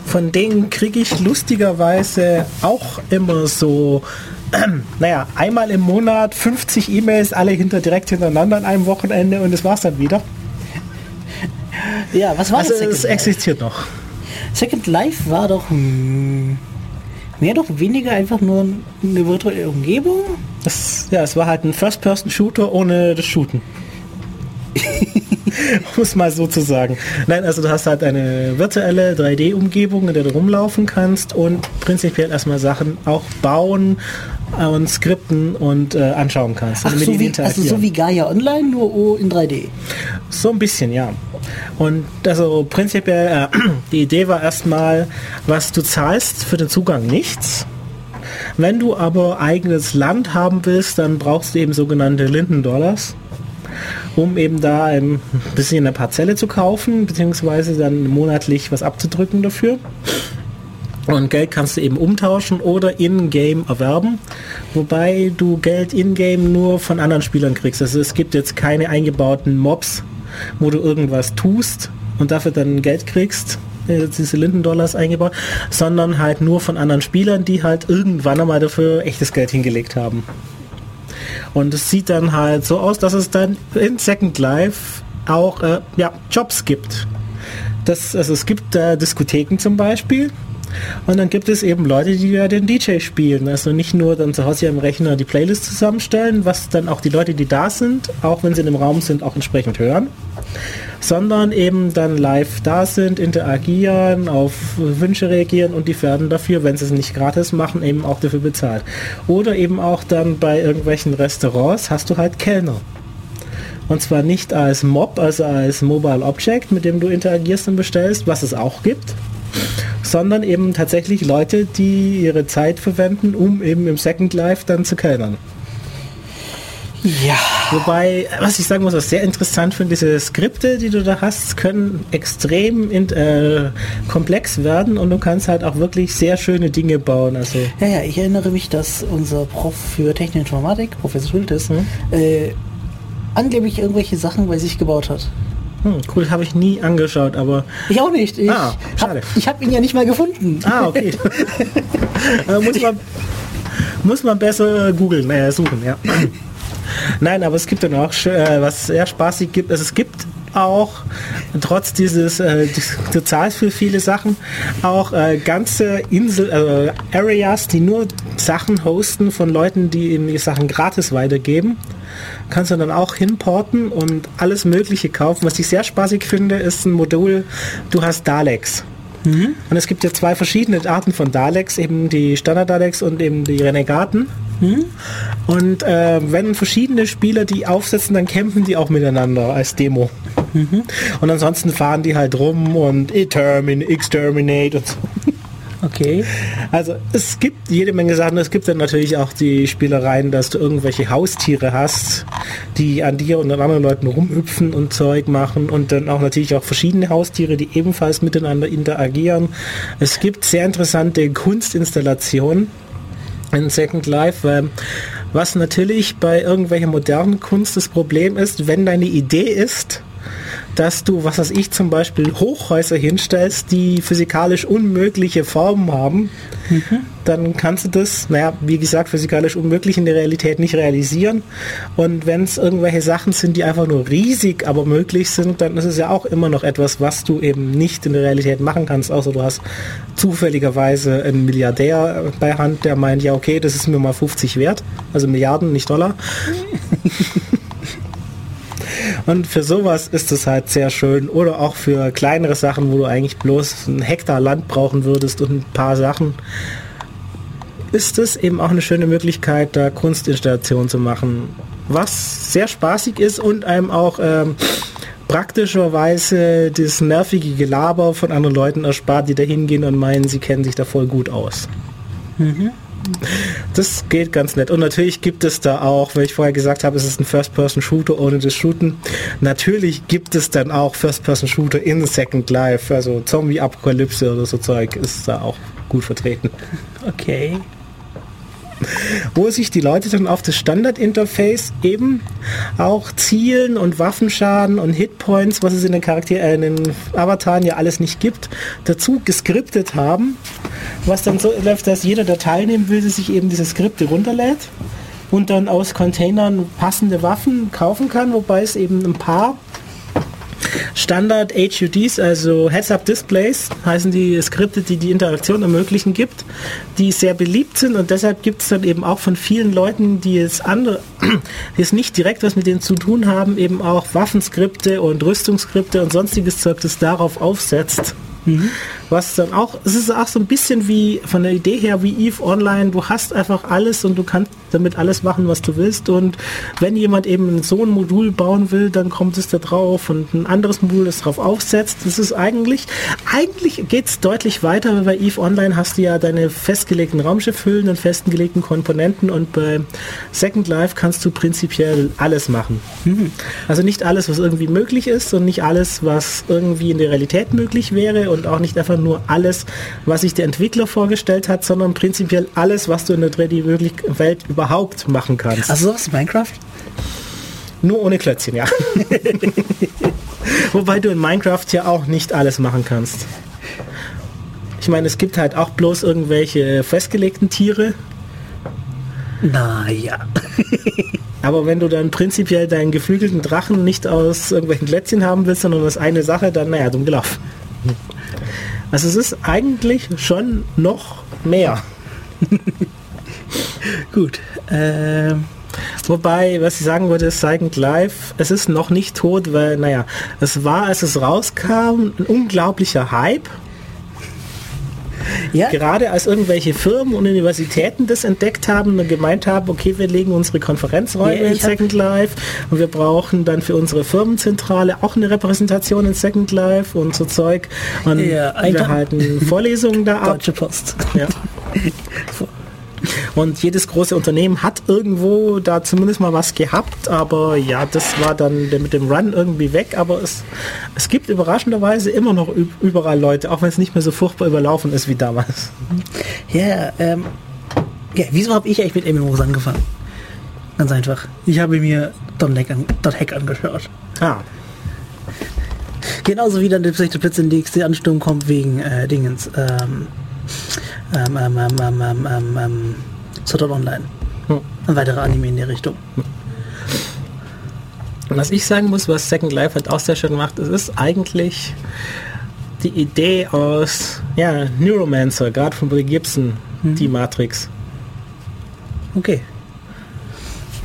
Von denen kriege ich lustigerweise auch immer so, ähm, *clears throat* naja, einmal im Monat 50 E-Mails, alle hinter direkt hintereinander an einem Wochenende und das war's dann wieder. Ja, was war Also das es existiert noch. Second Life war doch hm, mehr doch weniger einfach nur eine virtuelle Umgebung. Das, ja, es war halt ein First-Person-Shooter ohne das Shooten. *laughs* um es mal so zu sagen. Nein, also du hast halt eine virtuelle 3D-Umgebung, in der du rumlaufen kannst und prinzipiell erstmal Sachen auch bauen äh, und skripten und äh, anschauen kannst. Ach, so wie, also so wie Gaia Online, nur O in 3D. So ein bisschen, ja. Und also prinzipiell, äh, *clears throat* die Idee war erstmal, was du zahlst für den Zugang nichts. Wenn du aber eigenes Land haben willst, dann brauchst du eben sogenannte Linden-Dollars, um eben da ein bisschen eine Parzelle zu kaufen, beziehungsweise dann monatlich was abzudrücken dafür. Und Geld kannst du eben umtauschen oder in-game erwerben, wobei du Geld in-game nur von anderen Spielern kriegst. Also es gibt jetzt keine eingebauten Mobs, wo du irgendwas tust und dafür dann Geld kriegst, äh, diese Linden-Dollars eingebaut, sondern halt nur von anderen Spielern, die halt irgendwann einmal dafür echtes Geld hingelegt haben. Und es sieht dann halt so aus, dass es dann in Second Life auch äh, ja, Jobs gibt. Das, also es gibt äh, Diskotheken zum Beispiel. Und dann gibt es eben Leute, die ja den DJ spielen. Also nicht nur dann zu Hause am Rechner die Playlist zusammenstellen, was dann auch die Leute, die da sind, auch wenn sie in dem Raum sind, auch entsprechend hören. Sondern eben dann live da sind, interagieren, auf Wünsche reagieren und die werden dafür, wenn sie es nicht gratis machen, eben auch dafür bezahlt. Oder eben auch dann bei irgendwelchen Restaurants hast du halt Kellner. Und zwar nicht als Mob, also als Mobile Object, mit dem du interagierst und bestellst, was es auch gibt, sondern eben tatsächlich Leute, die ihre Zeit verwenden, um eben im Second Life dann zu kellnern. Ja. Wobei, was ich sagen muss, was sehr interessant finde, diese Skripte, die du da hast, können extrem in, äh, komplex werden und du kannst halt auch wirklich sehr schöne Dinge bauen. Also Ja, ja, ich erinnere mich, dass unser Prof für Technik Informatik, Professor Schultes, Mhm. äh, angeblich irgendwelche Sachen bei sich gebaut hat. Hm, cool, habe ich nie angeschaut, aber Ich auch nicht. Ich Ah, schade. hab, ich hab ihn ja nicht mal gefunden. Ah, okay. *laughs* äh, muss, man, Muss man besser googeln, äh, suchen, ja. Nein, aber es gibt dann auch, äh, was sehr spaßig gibt, also es gibt auch trotz dieses, äh, du zahlst für viele Sachen, auch äh, ganze Insel, äh, Areas, die nur Sachen hosten von Leuten, die eben die Sachen gratis weitergeben. Kannst du dann auch hinporten und alles Mögliche kaufen. Was ich sehr spaßig finde, ist ein Modul, du hast Daleks. Mhm. Und es gibt ja zwei verschiedene Arten von Daleks, eben die Standard-Daleks und eben die Renegaten. Mhm. Und äh, wenn verschiedene Spieler die aufsetzen, dann kämpfen die auch miteinander als Demo. Mhm. Und ansonsten fahren die halt rum und Exterminate, Exterminate und so. Okay. Also es gibt jede Menge Sachen. Es gibt dann natürlich auch die Spielereien, dass du irgendwelche Haustiere hast, die an dir und an anderen Leuten rumhüpfen und Zeug machen und dann auch natürlich auch verschiedene Haustiere, die ebenfalls miteinander interagieren. Es gibt sehr interessante Kunstinstallationen in Second Life, was natürlich bei irgendwelcher modernen Kunst das Problem ist, wenn deine Idee ist, dass du, was weiß ich, zum Beispiel Hochhäuser hinstellst, die physikalisch unmögliche Formen haben, mhm. Dann kannst du das, naja, wie gesagt, physikalisch unmöglich in der Realität nicht realisieren. Und wenn es irgendwelche Sachen sind, die einfach nur riesig, aber möglich sind, dann ist es ja auch immer noch etwas, was du eben nicht in der Realität machen kannst, außer du hast zufälligerweise einen Milliardär bei Hand, der meint, ja okay, das ist mir mal 50 wert, also Milliarden, nicht Dollar. *laughs* Und für sowas ist es halt sehr schön. Oder auch für kleinere Sachen, wo du eigentlich bloß ein Hektar Land brauchen würdest und ein paar Sachen, ist es eben auch eine schöne Möglichkeit, da Kunstinstallationen zu machen. Was sehr spaßig ist und einem auch ähm, praktischerweise das nervige Gelaber von anderen Leuten erspart, die da hingehen und meinen, sie kennen sich da voll gut aus. Mhm. Das geht ganz nett. Und natürlich gibt es da auch, weil ich vorher gesagt habe, es ist ein First-Person-Shooter ohne das Shooten. Natürlich gibt es dann auch First-Person-Shooter in Second Life. Also Zombie-Apokalypse oder so Zeug ist da auch gut vertreten. Okay *laughs* wo sich die Leute dann auf das Standard-Interface eben auch zielen und Waffenschaden und Hitpoints, was es in den Charakter äh, in den Avataren ja alles nicht gibt, dazu geskriptet haben, was dann so läuft, dass jeder, der teilnehmen will, sich eben diese Skripte runterlädt und dann aus Containern passende Waffen kaufen kann, wobei es eben ein paar Standard HUDs, also Heads-Up-Displays, heißen die Skripte, die die Interaktion ermöglichen gibt, die sehr beliebt sind und deshalb gibt es dann eben auch von vielen Leuten, die es andere, *clears throat* die es nicht direkt was mit denen zu tun haben, eben auch Waffenskripte und Rüstungsskripte und sonstiges Zeug, das darauf aufsetzt. Mhm. Was dann auch, es ist auch so ein bisschen wie von der Idee her wie Eve Online, du hast einfach alles und du kannst damit alles machen, was du willst. Und wenn jemand eben so ein Modul bauen will, dann kommt es da drauf und ein anderes Modul, das darauf aufsetzt. Das ist eigentlich, eigentlich geht es deutlich weiter, weil bei Eve Online hast du ja deine festgelegten Raumschiffhüllen und festgelegten Komponenten und bei Second Life kannst du prinzipiell alles machen. Mhm. Also nicht alles, was irgendwie möglich ist und nicht alles, was irgendwie in der Realität möglich wäre und auch nicht einfach nur alles, was sich der Entwickler vorgestellt hat, sondern prinzipiell alles, was du in der 3D-Welt überhaupt machen kannst. Also sowas Minecraft? Nur ohne Klötzchen, ja. *laughs* Wobei du in Minecraft ja auch nicht alles machen kannst. Ich meine, es gibt halt auch bloß irgendwelche festgelegten Tiere. Naja. *laughs* Aber wenn du dann prinzipiell deinen geflügelten Drachen nicht aus irgendwelchen Plätzchen haben willst, sondern das eine Sache, dann naja, dumm gelaufen. Also es ist eigentlich schon noch mehr. *laughs* *laughs* Gut. Äh, wobei, was ich sagen würde, ist Silent Life, es ist noch nicht tot, weil, naja, es war, als es rauskam, ein unglaublicher Hype. Ja. Gerade als irgendwelche Firmen und Universitäten das entdeckt haben und gemeint haben, okay, wir legen unsere Konferenzräume ja, in Second Life und wir brauchen dann für unsere Firmenzentrale auch eine Repräsentation in Second Life und so Zeug. Und ja, wir halten Vorlesungen da *laughs* ab. Deutsche Post. Ja. *laughs* Und jedes große Unternehmen hat irgendwo da zumindest mal was gehabt, aber ja, das war dann mit dem Run irgendwie weg. Aber es, es gibt überraschenderweise immer noch überall Leute, auch wenn es nicht mehr so furchtbar überlaufen ist wie damals. Ja, ähm, ja wieso habe ich eigentlich mit MMOs angefangen? Ganz einfach. Ich habe mir .hack, an, .hack angeschaut. Ah. Genauso wie dann der plötzlich der nächste Ansturm kommt wegen äh, Dingens. Ähm, ähm, ähm, ähm, ähm, ähm, Sword Art Online. Hm. Ein weiterer Anime in der Richtung. Hm. Was ich sagen muss, was Second Life halt auch sehr schön macht, es ist eigentlich die Idee aus ja, Neuromancer, gerade von Bill Gibson, hm. die Matrix. Okay.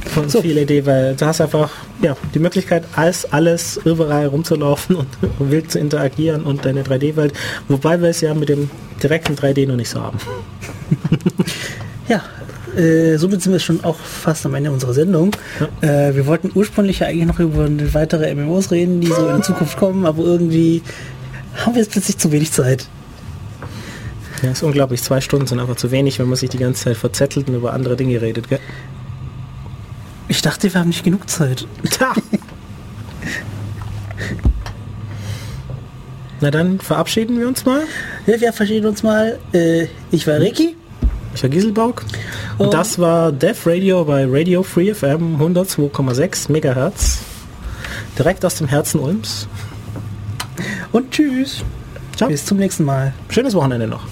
Von so. viel Idee, weil du hast einfach ja, die Möglichkeit, als alles überall rumzulaufen *laughs* und wild zu interagieren und deine 3D-Welt, wobei wir es ja mit dem direkten 3D noch nicht so haben. *laughs* ja, äh, somit sind wir schon auch fast am Ende unserer Sendung. Ja. Äh, wir wollten ursprünglich ja eigentlich noch über weitere MMOs reden, die so in Zukunft kommen, aber irgendwie haben wir jetzt plötzlich zu wenig Zeit. Ja, ist unglaublich. Zwei Stunden sind einfach zu wenig, wenn man sich die ganze Zeit verzettelt und über andere Dinge redet, gell? Ich dachte, wir haben nicht genug Zeit. *laughs* Na dann verabschieden wir uns mal. Ja, wir verabschieden uns mal. Äh, ich war Ricky. Ich war Gieselbauk. Und, und das war Dev Radio bei Radio Free FM 102,6 Megahertz. Direkt aus dem Herzen Ulms. Und tschüss. Ciao. Bis zum nächsten Mal. Schönes Wochenende noch.